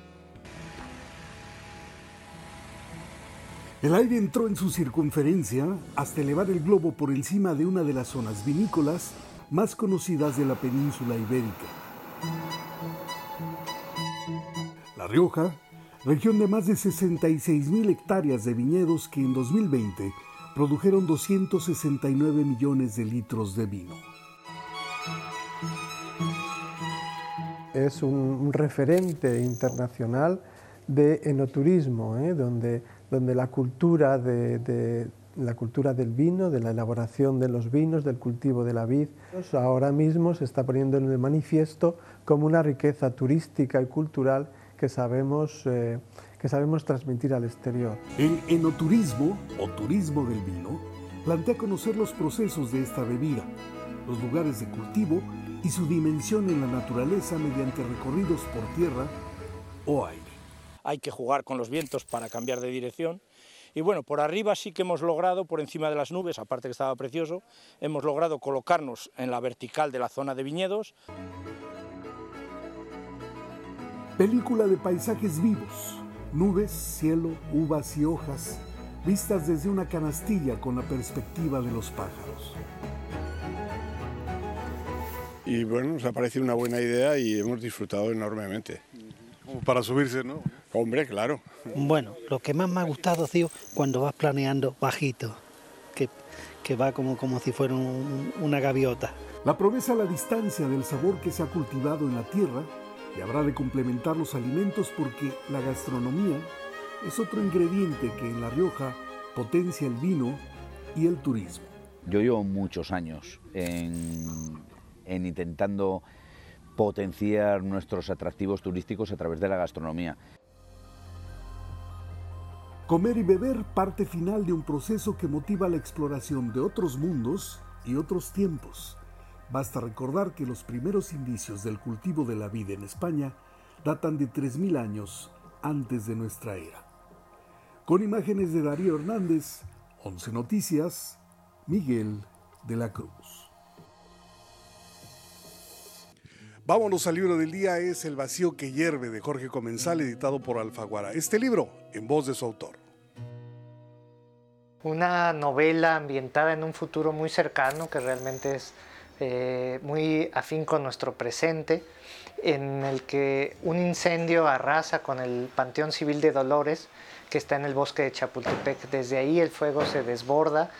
El aire entró en su circunferencia hasta elevar el globo por encima de una de las zonas vinícolas más conocidas de la península ibérica. La Rioja, región de más de 66 mil hectáreas de viñedos que en 2020 produjeron 269 millones de litros de vino. es un, referente internacional de enoturismo, ¿eh? donde, donde la, cultura de, la cultura del vino, de la elaboración de los vinos, del cultivo de la vid, ahora mismo se está poniendo en el manifiesto como una riqueza turística y cultural que sabemos, eh, que sabemos transmitir al exterior. El enoturismo, o turismo del vino, plantea conocer los procesos de esta bebida, los lugares de cultivo y su dimensión en la naturaleza mediante recorridos por tierra o aire. Hay que jugar con los vientos para cambiar de dirección. Y bueno, por arriba sí que hemos logrado, por encima de las nubes, aparte que estaba precioso, hemos logrado colocarnos en la vertical de la zona de viñedos. Película de paisajes vivos, nubes, cielo, uvas y hojas, vistas desde una canastilla con la perspectiva de los pájaros y bueno, nos ha parecido una buena idea y hemos disfrutado enormemente. Como para subirse, ¿no? Hombre, claro. Bueno, lo que más me ha gustado, tío, cuando vas planeando bajito, que, que va como, como si fuera una gaviota. La promesa a la distancia del sabor que se ha cultivado en la tierra y habrá de complementar los alimentos porque la gastronomía es otro ingrediente que en La Rioja potencia el vino y el turismo. Yo llevo muchos años en, en intentando potenciar nuestros atractivos turísticos a través de la gastronomía. Comer y beber parte final de un proceso que motiva la exploración de otros mundos y otros tiempos. Basta recordar que los primeros indicios del cultivo de la vida en España datan de 3.000 años antes de nuestra era. Con imágenes de Darío Hernández, 11 Noticias, Miguel de la Cruz. Vámonos al libro del día, es El vacío que hierve de Jorge Comensal, editado por Alfaguara. Este libro, en voz de su autor. Una novela ambientada en un futuro muy cercano, que realmente es eh, muy afín con nuestro presente, en el que un incendio arrasa con el Panteón Civil de Dolores, que está en el bosque de Chapultepec. Desde ahí el fuego se desborda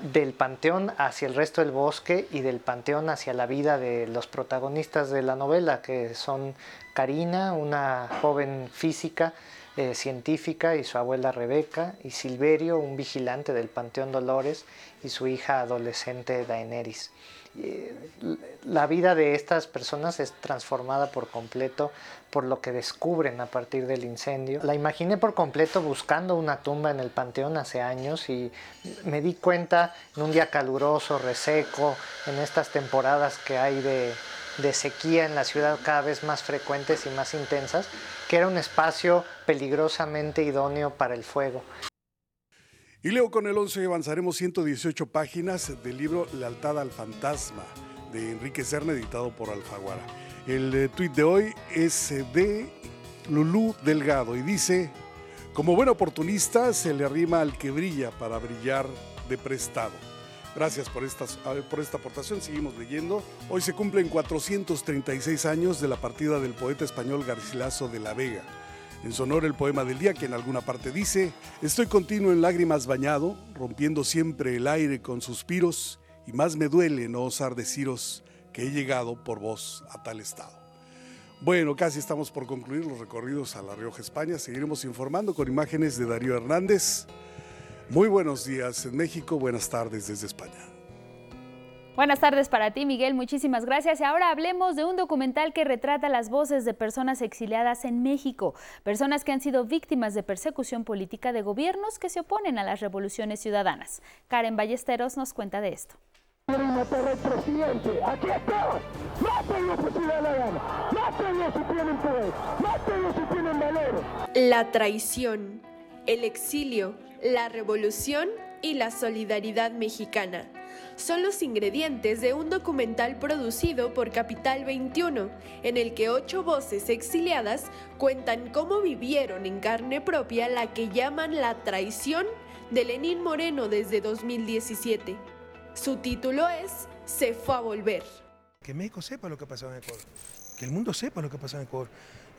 del panteón hacia el resto del bosque y del panteón hacia la vida de los protagonistas de la novela, que son Karina, una joven física, eh, científica, y su abuela Rebeca, y Silverio, un vigilante del Panteón Dolores, y su hija adolescente Daenerys. Eh, la vida de estas personas es transformada por completo por lo que descubren a partir del incendio. La imaginé por completo buscando una tumba en el panteón hace años y me di cuenta en un día caluroso, reseco, en estas temporadas que hay de, de sequía en la ciudad cada vez más frecuentes y más intensas, que era un espacio peligrosamente idóneo para el fuego. Y leo con el 11 avanzaremos 118 páginas del libro Lealtad al Fantasma de Enrique Serna, editado por Alfaguara. El eh, tuit de hoy es eh, de Lulú Delgado y dice, como buen oportunista se le arrima al que brilla para brillar de prestado. Gracias por, por esta aportación, seguimos leyendo. Hoy se cumplen 436 años de la partida del poeta español Garcilaso de la Vega. En su honor el poema del día que en alguna parte dice, estoy continuo en lágrimas bañado, rompiendo siempre el aire con suspiros, y más me duele no osar deciros que he llegado por vos a tal estado. Bueno, casi estamos por concluir los recorridos a La Rioja, España. Seguiremos informando con imágenes de Darío Hernández. Muy buenos días en México, buenas tardes desde España. Buenas tardes para ti, Miguel. Muchísimas gracias. Y ahora hablemos de un documental que retrata las voces de personas exiliadas en México, personas que han sido víctimas de persecución política de gobiernos que se oponen a las revoluciones ciudadanas. Karen Ballesteros nos cuenta de esto. presidente. Aquí estamos. Mátenlo si la gana. Mátenlo si tienen poder. Mátenlo si tienen valor. La traición, el exilio, la revolución y la solidaridad mexicana son los ingredientes de un documental producido por Capital 21, en el que ocho voces exiliadas cuentan cómo vivieron en carne propia la que llaman la traición de Lenín Moreno desde 2017. Su título es Se fue a volver. Que México sepa lo que pasó en Ecuador, que el mundo sepa lo que pasó en Ecuador.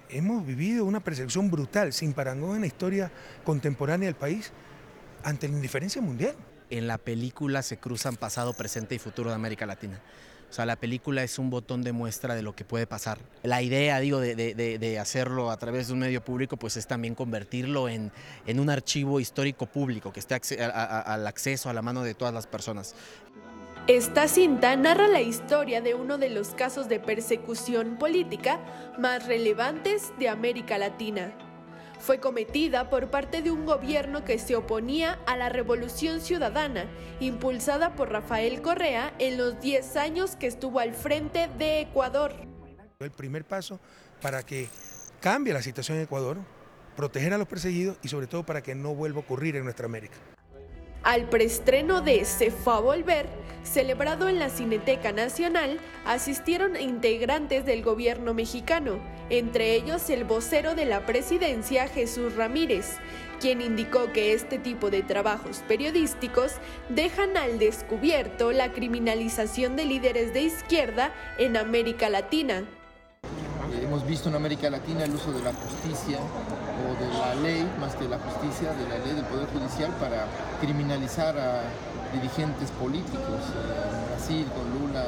Hemos vivido una persecución brutal, sin parangón en la historia contemporánea del país, ante la indiferencia mundial en la película se cruzan pasado, presente y futuro de América Latina. O sea, la película es un botón de muestra de lo que puede pasar. La idea, digo, de, hacerlo a través de un medio público, pues es también convertirlo en, en un archivo histórico público que esté al acceso, a la mano de todas las personas. Esta cinta narra la historia de uno de los casos de persecución política más relevantes de América Latina fue cometida por parte de un gobierno que se oponía a la revolución ciudadana, impulsada por Rafael Correa en los 10 años que estuvo al frente de Ecuador. El primer paso para que cambie la situación en Ecuador, proteger a los perseguidos y sobre todo para que no vuelva a ocurrir en nuestra América. Al preestreno de Se fue a volver, celebrado en la Cineteca Nacional, asistieron integrantes del gobierno mexicano, entre ellos el vocero de la presidencia Jesús Ramírez, quien indicó que este tipo de trabajos periodísticos dejan al descubierto la criminalización de líderes de izquierda en América Latina. Hemos visto en América Latina el uso de la justicia o de la ley, más que la justicia, de la ley del Poder Judicial para criminalizar a dirigentes políticos. En Brasil con Lula,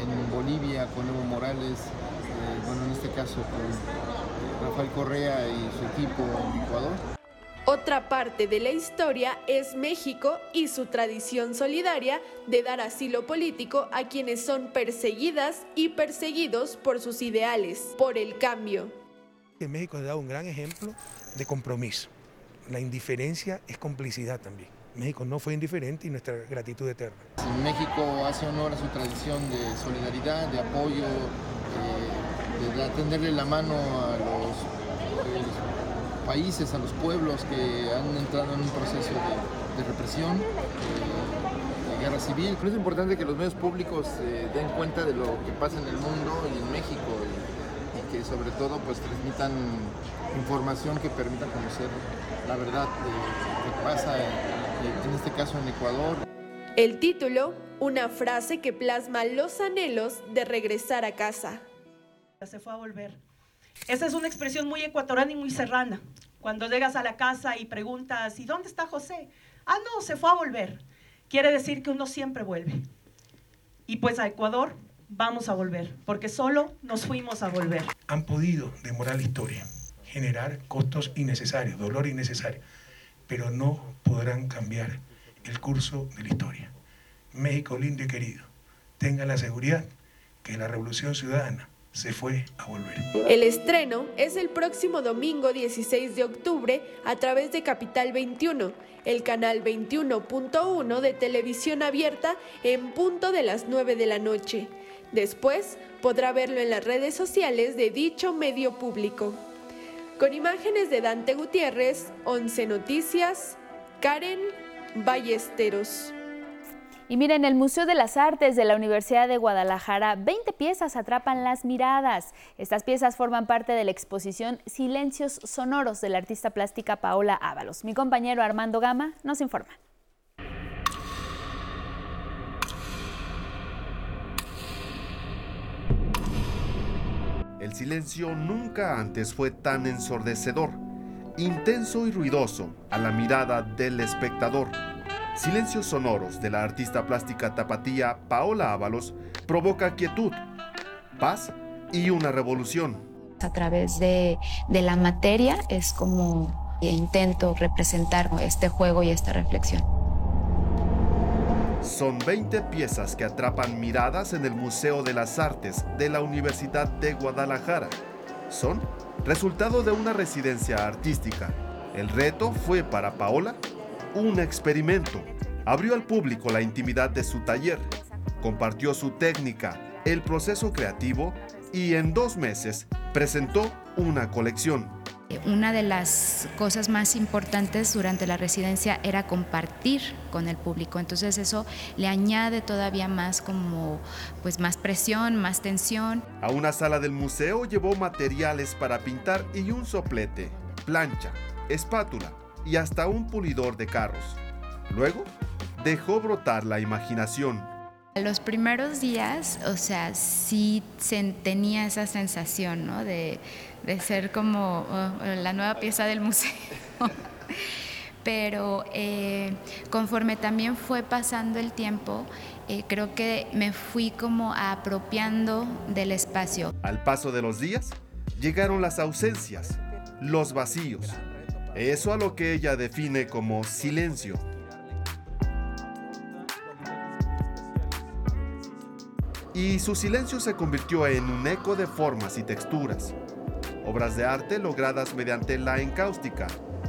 en Bolivia con Evo Morales, eh, bueno, en este caso con Rafael Correa y su equipo en Ecuador. Otra parte de la historia es México y su tradición solidaria de dar asilo político a quienes son perseguidas y perseguidos por sus ideales, por el cambio. En México ha dado un gran ejemplo de compromiso. La indiferencia es complicidad también. México no fue indiferente y nuestra gratitud eterna. México hace honor a su tradición de solidaridad, de apoyo, eh, de tenderle la mano a los, países, a los pueblos que han entrado en un proceso de, represión. Eh, de guerra civil. Pero es importante que los medios públicos eh, den cuenta de lo que pasa en el mundo y en México que sobre todo pues transmitan información que permita conocer la verdad de lo que pasa en, este caso en Ecuador. El título, una frase que plasma los anhelos de regresar a casa. Se fue a volver. Esa es una expresión muy ecuatoriana y muy serrana. Cuando llegas a la casa y preguntas, ¿y dónde está José? Ah, no, se fue a volver. Quiere decir que uno siempre vuelve. Y pues a Ecuador vamos a volver, porque solo nos fuimos a volver. Han podido demorar la historia, generar costos innecesarios, dolor innecesario, pero no podrán cambiar el curso de la historia. México lindo y querido, tengan la seguridad que la revolución ciudadana se fue a volver. El estreno es el próximo domingo 16 de octubre a través de Capital 21, el canal 21.1 de televisión abierta en punto de las 9 de la noche. Después podrá verlo en las redes sociales de dicho medio público. Con imágenes de Dante Gutiérrez, 11 Noticias, Karen Ballesteros. Y miren, el Museo de las Artes de la Universidad de Guadalajara, 20 piezas atrapan las miradas. Estas piezas forman parte de la exposición Silencios Sonoros de la artista plástica Paola Ábalos. Mi compañero Armando Gama nos informa. El silencio nunca antes fue tan ensordecedor, intenso y ruidoso a la mirada del espectador. Silencios sonoros de la artista plástica tapatía Paola Ábalos provoca quietud, paz y una revolución. A través de, de la materia es como intento representar este juego y esta reflexión. Son 20 piezas que atrapan miradas en el Museo de las Artes de la Universidad de Guadalajara. Son resultado de una residencia artística. El reto fue para Paola un experimento. Abrió al público la intimidad de su taller, compartió su técnica, el proceso creativo y en dos meses presentó una colección. Una de las cosas más importantes durante la residencia era compartir con el público, entonces eso le añade todavía más como pues más presión, más tensión. A una sala del museo llevó materiales para pintar y un soplete, plancha, espátula y hasta un pulidor de carros. Luego, dejó brotar la imaginación. Los primeros días, o sea, sí tenía esa sensación, ¿no? De, de ser como oh, la nueva pieza del museo. *laughs* Pero eh, conforme también fue pasando el tiempo, eh, creo que me fui como apropiando del espacio. Al paso de los días, llegaron las ausencias, los vacíos. Eso a lo que ella define como silencio. Y su silencio se convirtió en un eco de formas y texturas. Obras de arte logradas mediante la encáustica,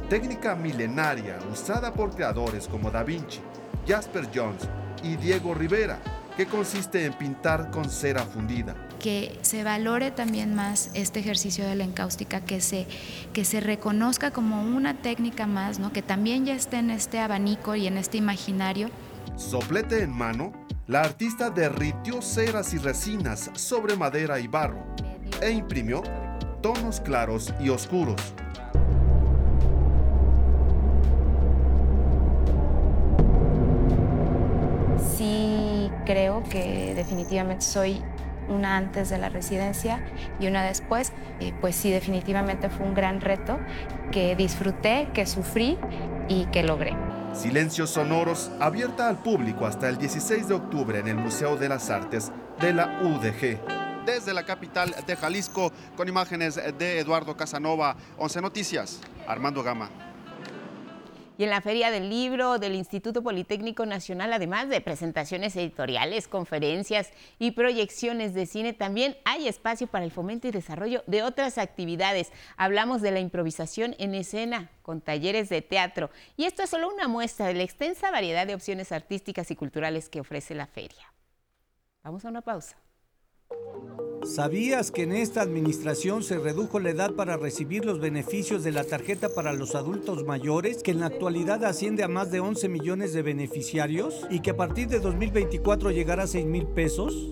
técnica milenaria usada por creadores como Da Vinci, Jasper Jones y Diego Rivera, que consiste en pintar con cera fundida que se valore también más este ejercicio de la encáustica, que se, que se reconozca como una técnica más, ¿no? que también ya esté en este abanico y en este imaginario. Soplete en mano, la artista derritió ceras y resinas sobre madera y barro e imprimió tonos claros y oscuros. Sí creo que definitivamente soy una antes de la residencia y una después, pues sí, definitivamente fue un gran reto que disfruté, que sufrí y que logré. Silencios Sonoros, abierta al público hasta el 16 de octubre en el Museo de las Artes de la UDG. Desde la capital de Jalisco, con imágenes de Eduardo Casanova, 11 Noticias, Armando Gama. Y en la Feria del Libro del Instituto Politécnico Nacional, además de presentaciones editoriales, conferencias y proyecciones de cine, también hay espacio para el fomento y desarrollo de otras actividades. Hablamos de la improvisación en escena con talleres de teatro. Y esto es solo una muestra de la extensa variedad de opciones artísticas y culturales que ofrece la feria. Vamos a una pausa. ¿Sabías que en esta administración se redujo la edad para recibir los beneficios de la tarjeta para los adultos mayores, que en la actualidad asciende a más de 11 millones de beneficiarios y que a partir de 2024 llegará a 6 mil pesos?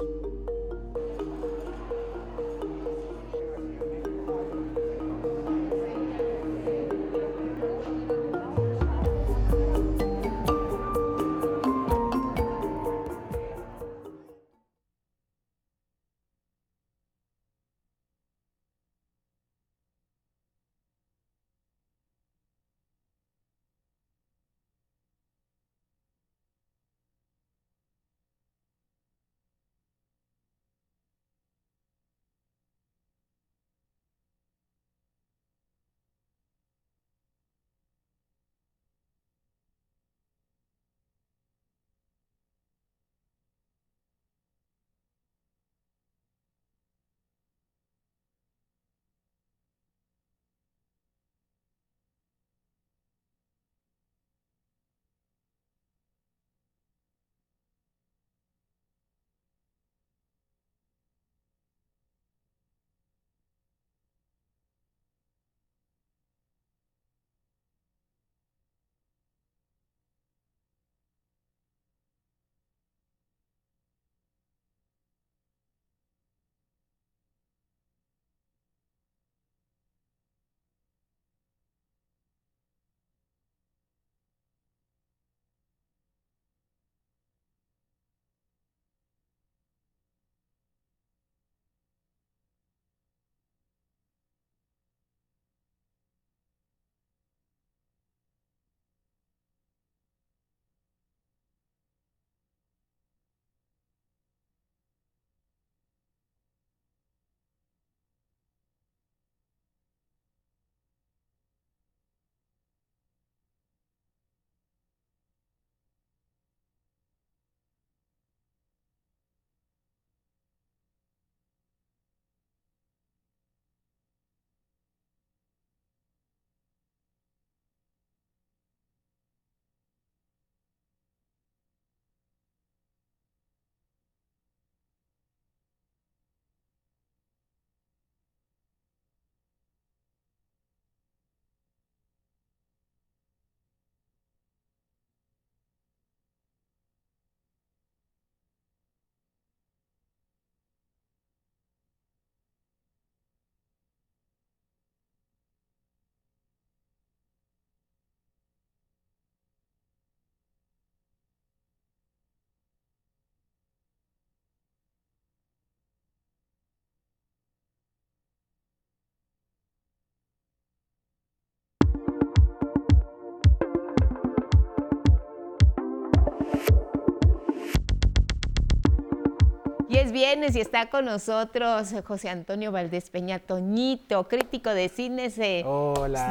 Viernes y está con nosotros José Antonio Valdés Peña Toñito, crítico de cine, se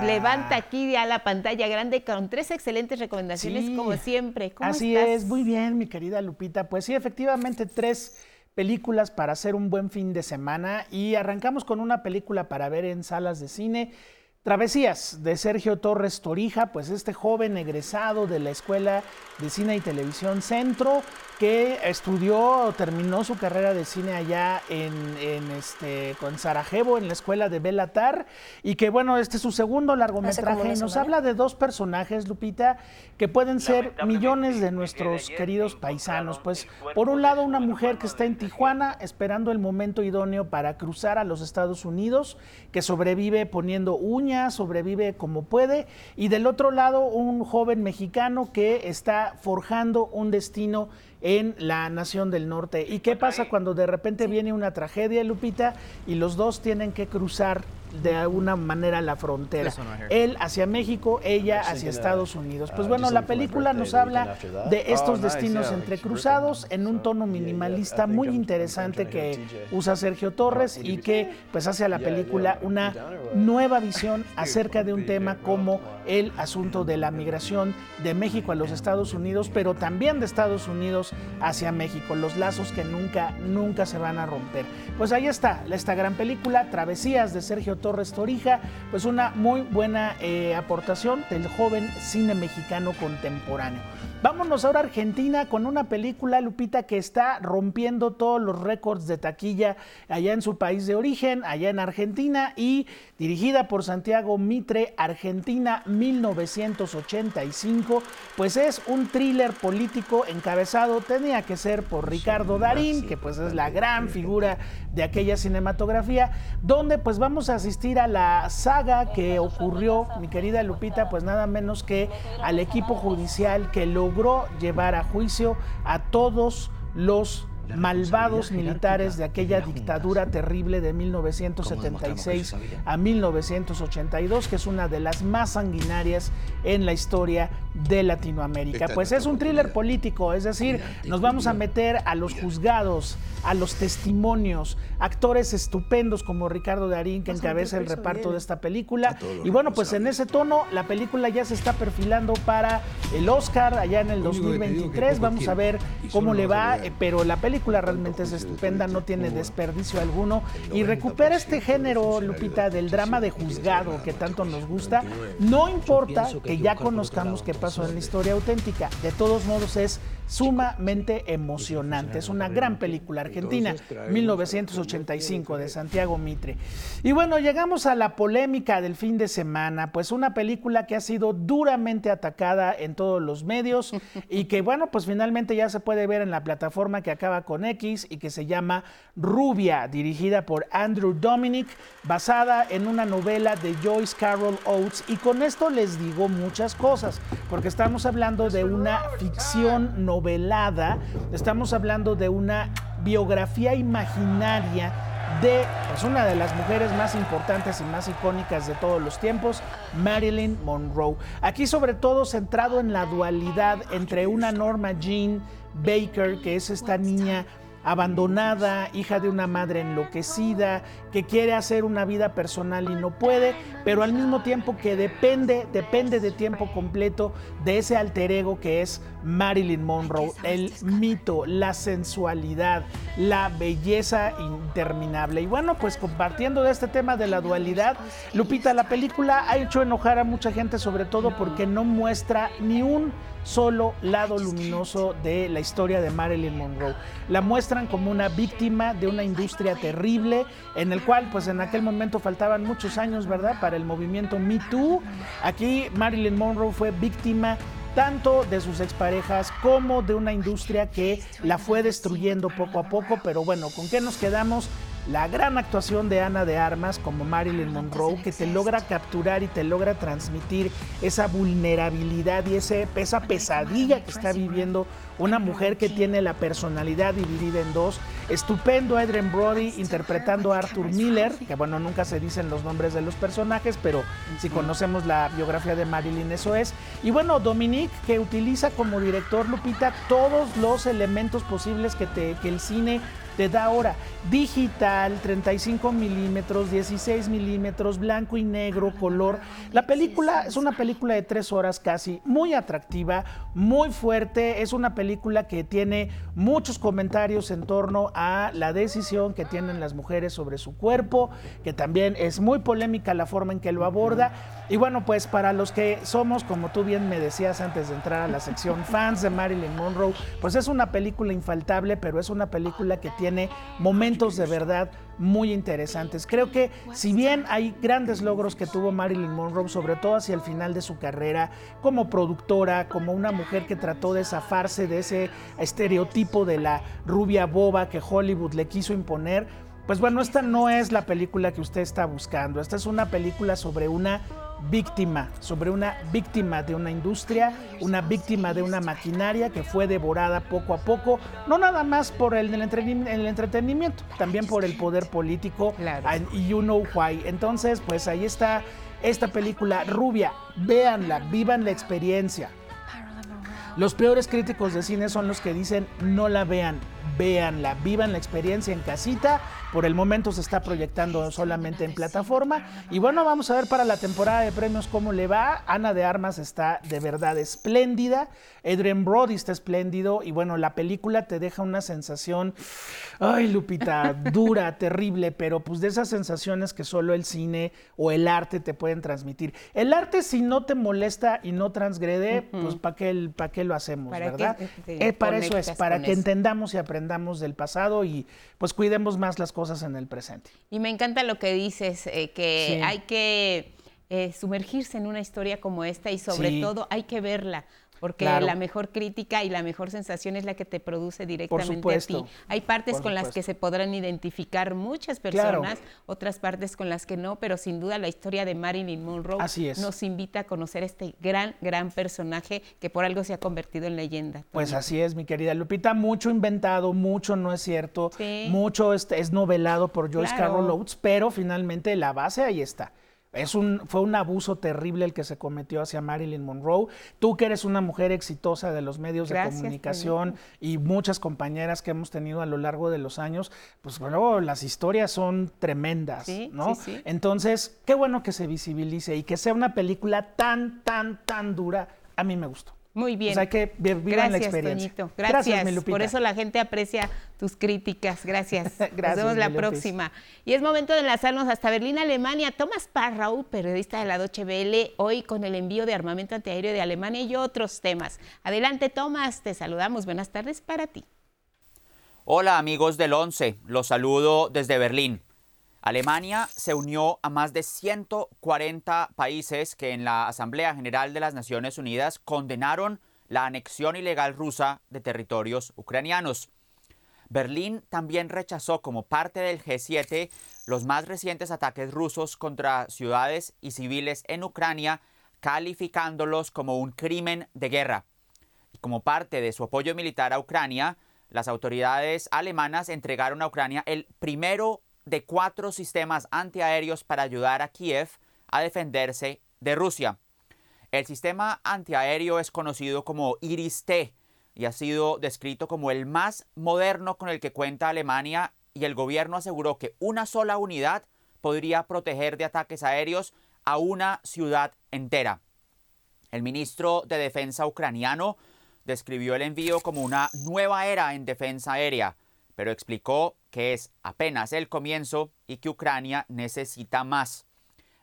levanta aquí a la pantalla grande con tres excelentes recomendaciones como siempre. ¿Cómo Así estás? es, muy bien, mi querida Lupita. Pues sí, efectivamente, tres películas para hacer un buen fin de semana y arrancamos con una película para ver en salas de cine. Travesías de Sergio Torres Torija, pues este joven egresado de la Escuela de Cine y Televisión Centro, que estudió, terminó su carrera de cine allá en, en este, con Sarajevo, en la Escuela de Belatar, y que bueno, este es su segundo largometraje. Y nos habla de dos personajes, Lupita, que pueden ser millones de nuestros queridos paisanos. Pues por un lado, una mujer que está en Tijuana esperando el momento idóneo para cruzar a los Estados Unidos, que sobrevive poniendo uñas, sobrevive como puede, y del otro lado, un joven mexicano que está forjando un destino en la nación del norte. ¿Y qué pasa cuando de repente viene una tragedia, Lupita, y los dos tienen que cruzar de alguna manera la frontera? Él hacia México, ella hacia Estados Unidos. Pues bueno, la película nos habla de estos destinos entrecruzados en un tono minimalista muy interesante que usa Sergio Torres y que pues hace a la película una nueva visión *laughs* acerca de un tema como el asunto de la migración de México a los Estados Unidos, pero también de Estados Unidos hacia México, los lazos que nunca, nunca se van a romper. Pues ahí está, esta gran película, Travesías de Sergio Torres Torija, pues una muy buena eh, aportación del joven cine mexicano contemporáneo. Vámonos ahora a Argentina con una película, Lupita, que está rompiendo todos los récords de taquilla allá en su país de origen, allá en Argentina, y dirigida por Santiago Mitre, Argentina 1985, pues es un thriller político encabezado, tenía que ser por Ricardo Darín, que pues es la gran figura de aquella cinematografía, donde pues vamos a asistir a la saga que ocurrió, mi querida Lupita, pues nada menos que al equipo judicial que logró llevar a juicio a todos los malvados militares de aquella dictadura terrible de 1976 a 1982, que es una de las más sanguinarias en la historia de Latinoamérica. Pues es un thriller político, es decir, nos vamos a meter a los juzgados, a los testimonios, actores estupendos como Ricardo Darín, que encabeza el reparto de esta película. Y bueno, pues en ese tono, la película ya se está perfilando para el Oscar allá en el 2023. Vamos a ver cómo le va, eh, pero la película película realmente es estupenda, no tiene desperdicio alguno. Y recupera este género, Lupita, del drama de juzgado que tanto nos gusta. No importa que ya conozcamos qué pasó en la historia auténtica, de todos modos es sumamente emocionante. Es una gran película argentina, 1985, de Santiago Mitre. Y bueno, llegamos a la polémica del fin de semana, pues una película que ha sido duramente atacada en todos los medios y que *laughs* bueno, pues finalmente ya se puede ver en la plataforma que acaba con X y que se llama Rubia, dirigida por Andrew Dominic, basada en una novela de Joyce Carol Oates. Y con esto les digo muchas cosas, porque estamos hablando de una ficción novelada, estamos hablando de una biografía imaginaria de pues, una de las mujeres más importantes y más icónicas de todos los tiempos, Marilyn Monroe. Aquí sobre todo centrado en la dualidad entre una Norma Jean Baker, que es esta niña abandonada, hija de una madre enloquecida, que quiere hacer una vida personal y no puede, pero al mismo tiempo que depende, depende de tiempo completo de ese alter ego que es Marilyn Monroe, el mito, la sensualidad, la belleza interminable. Y bueno, pues compartiendo de este tema de la dualidad, Lupita, la película ha hecho enojar a mucha gente, sobre todo porque no muestra ni un solo lado luminoso de la historia de Marilyn Monroe. La muestran como una víctima de una industria terrible, en el cual pues en aquel momento faltaban muchos años, ¿verdad?, para el movimiento Me Too. Aquí Marilyn Monroe fue víctima tanto de sus exparejas como de una industria que la fue destruyendo poco a poco, pero bueno, ¿con qué nos quedamos? La gran actuación de Ana de Armas como Marilyn Monroe, que te logra capturar y te logra transmitir esa vulnerabilidad y ese, esa pesadilla que está viviendo una mujer que tiene la personalidad dividida en dos. Estupendo Adrian Brody interpretando a Arthur Miller, que bueno, nunca se dicen los nombres de los personajes, pero si conocemos la biografía de Marilyn, eso es. Y bueno, Dominique, que utiliza como director Lupita todos los elementos posibles que, te, que el cine te da ahora digital, 35 milímetros, 16 milímetros, blanco y negro, color. La película es una película de tres horas casi, muy atractiva, muy fuerte. Es una película que tiene muchos comentarios en torno a la decisión que tienen las mujeres sobre su cuerpo, que también es muy polémica la forma en que lo aborda. Y bueno, pues para los que somos, como tú bien me decías antes de entrar a la sección, fans de Marilyn Monroe, pues es una película infaltable, pero es una película que tiene momentos de verdad muy interesantes. Creo que si bien hay grandes logros que tuvo Marilyn Monroe, sobre todo hacia el final de su carrera, como productora, como una mujer que trató de zafarse de ese estereotipo de la rubia boba que Hollywood le quiso imponer, pues bueno, esta no es la película que usted está buscando. Esta es una película sobre una víctima, sobre una víctima de una industria, una víctima de una maquinaria que fue devorada poco a poco, no nada más por el, entretenimiento, también por el poder político y you know why. Entonces, pues ahí está esta película rubia, véanla, vivan la experiencia. Los peores críticos de cine son los que dicen no la vean, véanla, vivan la experiencia en casita. Por el momento se está proyectando solamente en plataforma. Y bueno, vamos a ver para la temporada de premios cómo le va. Ana de Armas está de verdad espléndida. Adrian Brody está espléndido. Y bueno, la película te deja una sensación, ay Lupita, *laughs* dura, terrible, pero pues de esas sensaciones que solo el cine o el arte te pueden transmitir. El arte si no te molesta y no transgrede, pues ¿para qué, pa qué lo hacemos, verdad? Eh, para eso es, para que entendamos y aprendamos aprendamos del pasado y pues cuidemos más las cosas en el presente. Y me encanta lo que dices, eh, que hay que eh, sumergirse en una historia como esta y sobre todo hay que verla porque la mejor crítica y la mejor sensación es la que te produce directamente a ti. Hay partes con las que se podrán identificar muchas personas, otras partes con las que no, pero sin duda la historia de Marilyn Monroe nos invita a conocer este gran, gran personaje que por algo se ha convertido en leyenda. Pues así es, mi querida Lupita, mucho inventado, mucho no es cierto, mucho es, es, novelado por Joyce Carol Oates, pero finalmente la base ahí está. Es un, fue un abuso terrible el que se cometió hacia Marilyn Monroe. Tú que eres una mujer exitosa de los medios de comunicación y muchas compañeras que hemos tenido a lo largo de los años, pues bueno, las historias son tremendas, ¿no? Entonces, qué bueno que se visibilice y que sea una película tan, tan, tan dura. A mí me gustó. Muy bien. O sea, que vivan la experiencia. Toñito. Gracias, Gracias Por eso la gente aprecia tus críticas. Gracias. Gracias. *laughs* Nos vemos la próxima. Y es momento de enlazarnos hasta Berlín, Alemania. Thomas Parrau, periodista de la Deutsche Welle, hoy con el envío de armamento antiaéreo de Alemania y otros temas. Adelante, Thomas. Te saludamos. Buenas tardes para ti. Hola, amigos del 11. Los saludo desde Berlín. Alemania se unió a más de 140 países que en la Asamblea General de las Naciones Unidas condenaron la anexión ilegal rusa de territorios ucranianos. Berlín también rechazó como parte del G7 los más recientes ataques rusos contra ciudades y civiles en Ucrania, calificándolos como un crimen de guerra. Como parte de su apoyo militar a Ucrania, las autoridades alemanas entregaron a Ucrania el primero de cuatro sistemas antiaéreos para ayudar a Kiev a defenderse de Rusia. El sistema antiaéreo es conocido como Iris-T y ha sido descrito como el más moderno con el que cuenta Alemania y el gobierno aseguró que una sola unidad podría proteger de ataques aéreos a una ciudad entera. El ministro de Defensa ucraniano describió el envío como una nueva era en defensa aérea pero explicó que es apenas el comienzo y que Ucrania necesita más.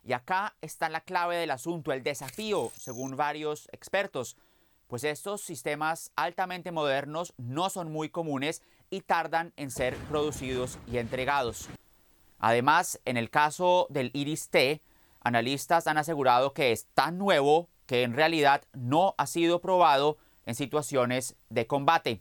Y acá está la clave del asunto, el desafío, según varios expertos, pues estos sistemas altamente modernos no son muy comunes y tardan en ser producidos y entregados. Además, en el caso del Iris-T, analistas han asegurado que es tan nuevo que en realidad no ha sido probado en situaciones de combate.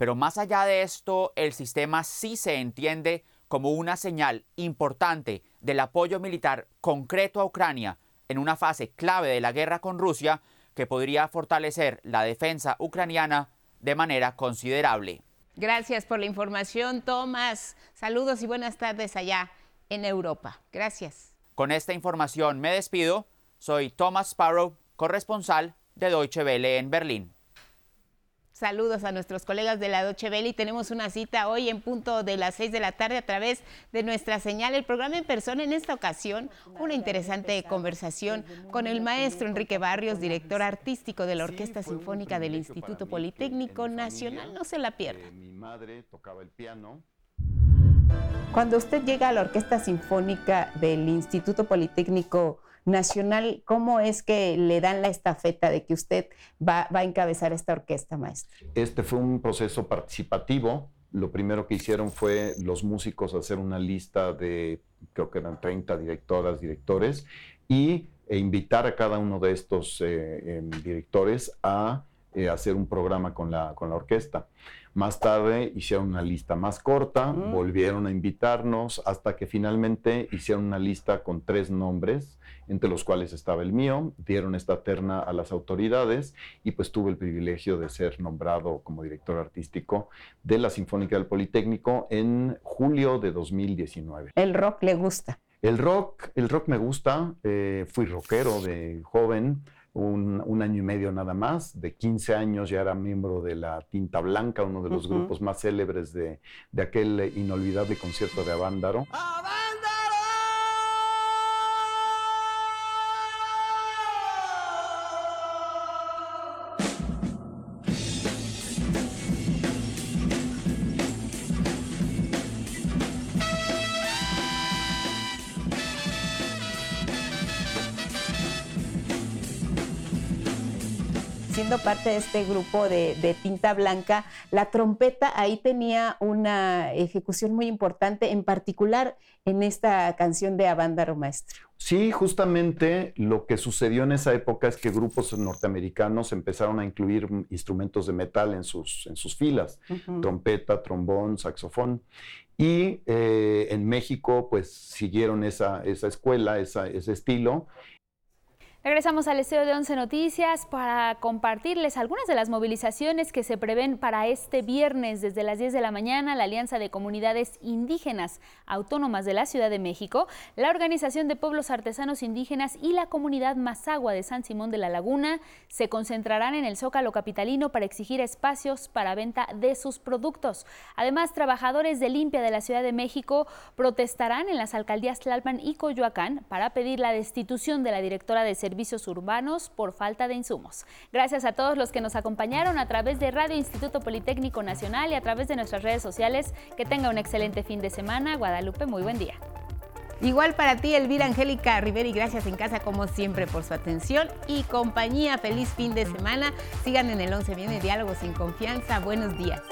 Pero más allá de esto, el sistema sí se entiende como una señal importante del apoyo militar concreto a Ucrania en una fase clave de la guerra con Rusia que podría fortalecer la defensa ucraniana de manera considerable. Gracias por la información, Tomás. Saludos y buenas tardes allá en Europa. Gracias. Con esta información me despido. Soy Thomas Sparrow, corresponsal de Deutsche Welle en Berlín. Saludos a nuestros colegas de la Doche y tenemos una cita hoy en punto de las 6 de la tarde a través de nuestra señal. El programa en persona en esta ocasión, una interesante conversación con el maestro Enrique Barrios, director artístico de la Orquesta Sinfónica del Instituto Politécnico Nacional. No se la pierda. Mi madre tocaba el piano. Cuando usted llega a la Orquesta Sinfónica del Instituto Politécnico Nacional, ¿cómo es que le dan la estafeta de que usted va, a encabezar esta orquesta, maestro? Este fue un proceso participativo. Lo primero que hicieron fue los músicos hacer una lista de, creo que eran 30 directoras, directores, y e invitar a cada uno de estos eh, em, directores a eh, hacer un programa con la, con la orquesta. Más tarde hicieron una lista más corta, mm. volvieron a invitarnos hasta que finalmente hicieron una lista con tres nombres, entre los cuales estaba el mío, dieron esta terna a las autoridades y pues tuve el privilegio de ser nombrado como director artístico de la Sinfónica del Politécnico en julio de 2019. ¿El rock le gusta? El rock, el rock me gusta, eh, fui rockero de joven, un, año y medio nada más. De 15 años ya era miembro de la Tinta Blanca, uno de los grupos más célebres de, de aquel inolvidable concierto de Avándaro. Parte de este grupo de, tinta blanca, la trompeta ahí tenía una ejecución muy importante, en particular en esta canción de Avándaro Maestro. Sí, justamente lo que sucedió en esa época es que grupos norteamericanos empezaron a incluir instrumentos de metal en sus, en sus filas, trompeta, trombón, saxofón. Y eh, en México, pues siguieron esa, esa escuela, esa, ese estilo, Regresamos al Esteo de Once Noticias para compartirles algunas de las movilizaciones que se prevén para este viernes desde las 10 de la mañana. La Alianza de Comunidades Indígenas Autónomas de la Ciudad de México, la Organización de Pueblos Artesanos Indígenas y la Comunidad Mazagua de San Simón de la Laguna se concentrarán en el Zócalo Capitalino para exigir espacios para venta de sus productos. Además, trabajadores de limpia de la Ciudad de México protestarán en las alcaldías Tlalpan y Coyoacán para pedir la destitución de la directora de servicios servicios urbanos por falta de insumos. Gracias a todos los que nos acompañaron a través de Radio Instituto Politécnico Nacional y a través de nuestras redes sociales. Que tenga un excelente fin de semana. Guadalupe, muy buen día. Igual para ti, Elvira Angélica Rivera, y gracias en casa como siempre por su atención y compañía. Feliz fin de semana. Sigan en el 11 Viene Diálogo sin Confianza. Buenos días.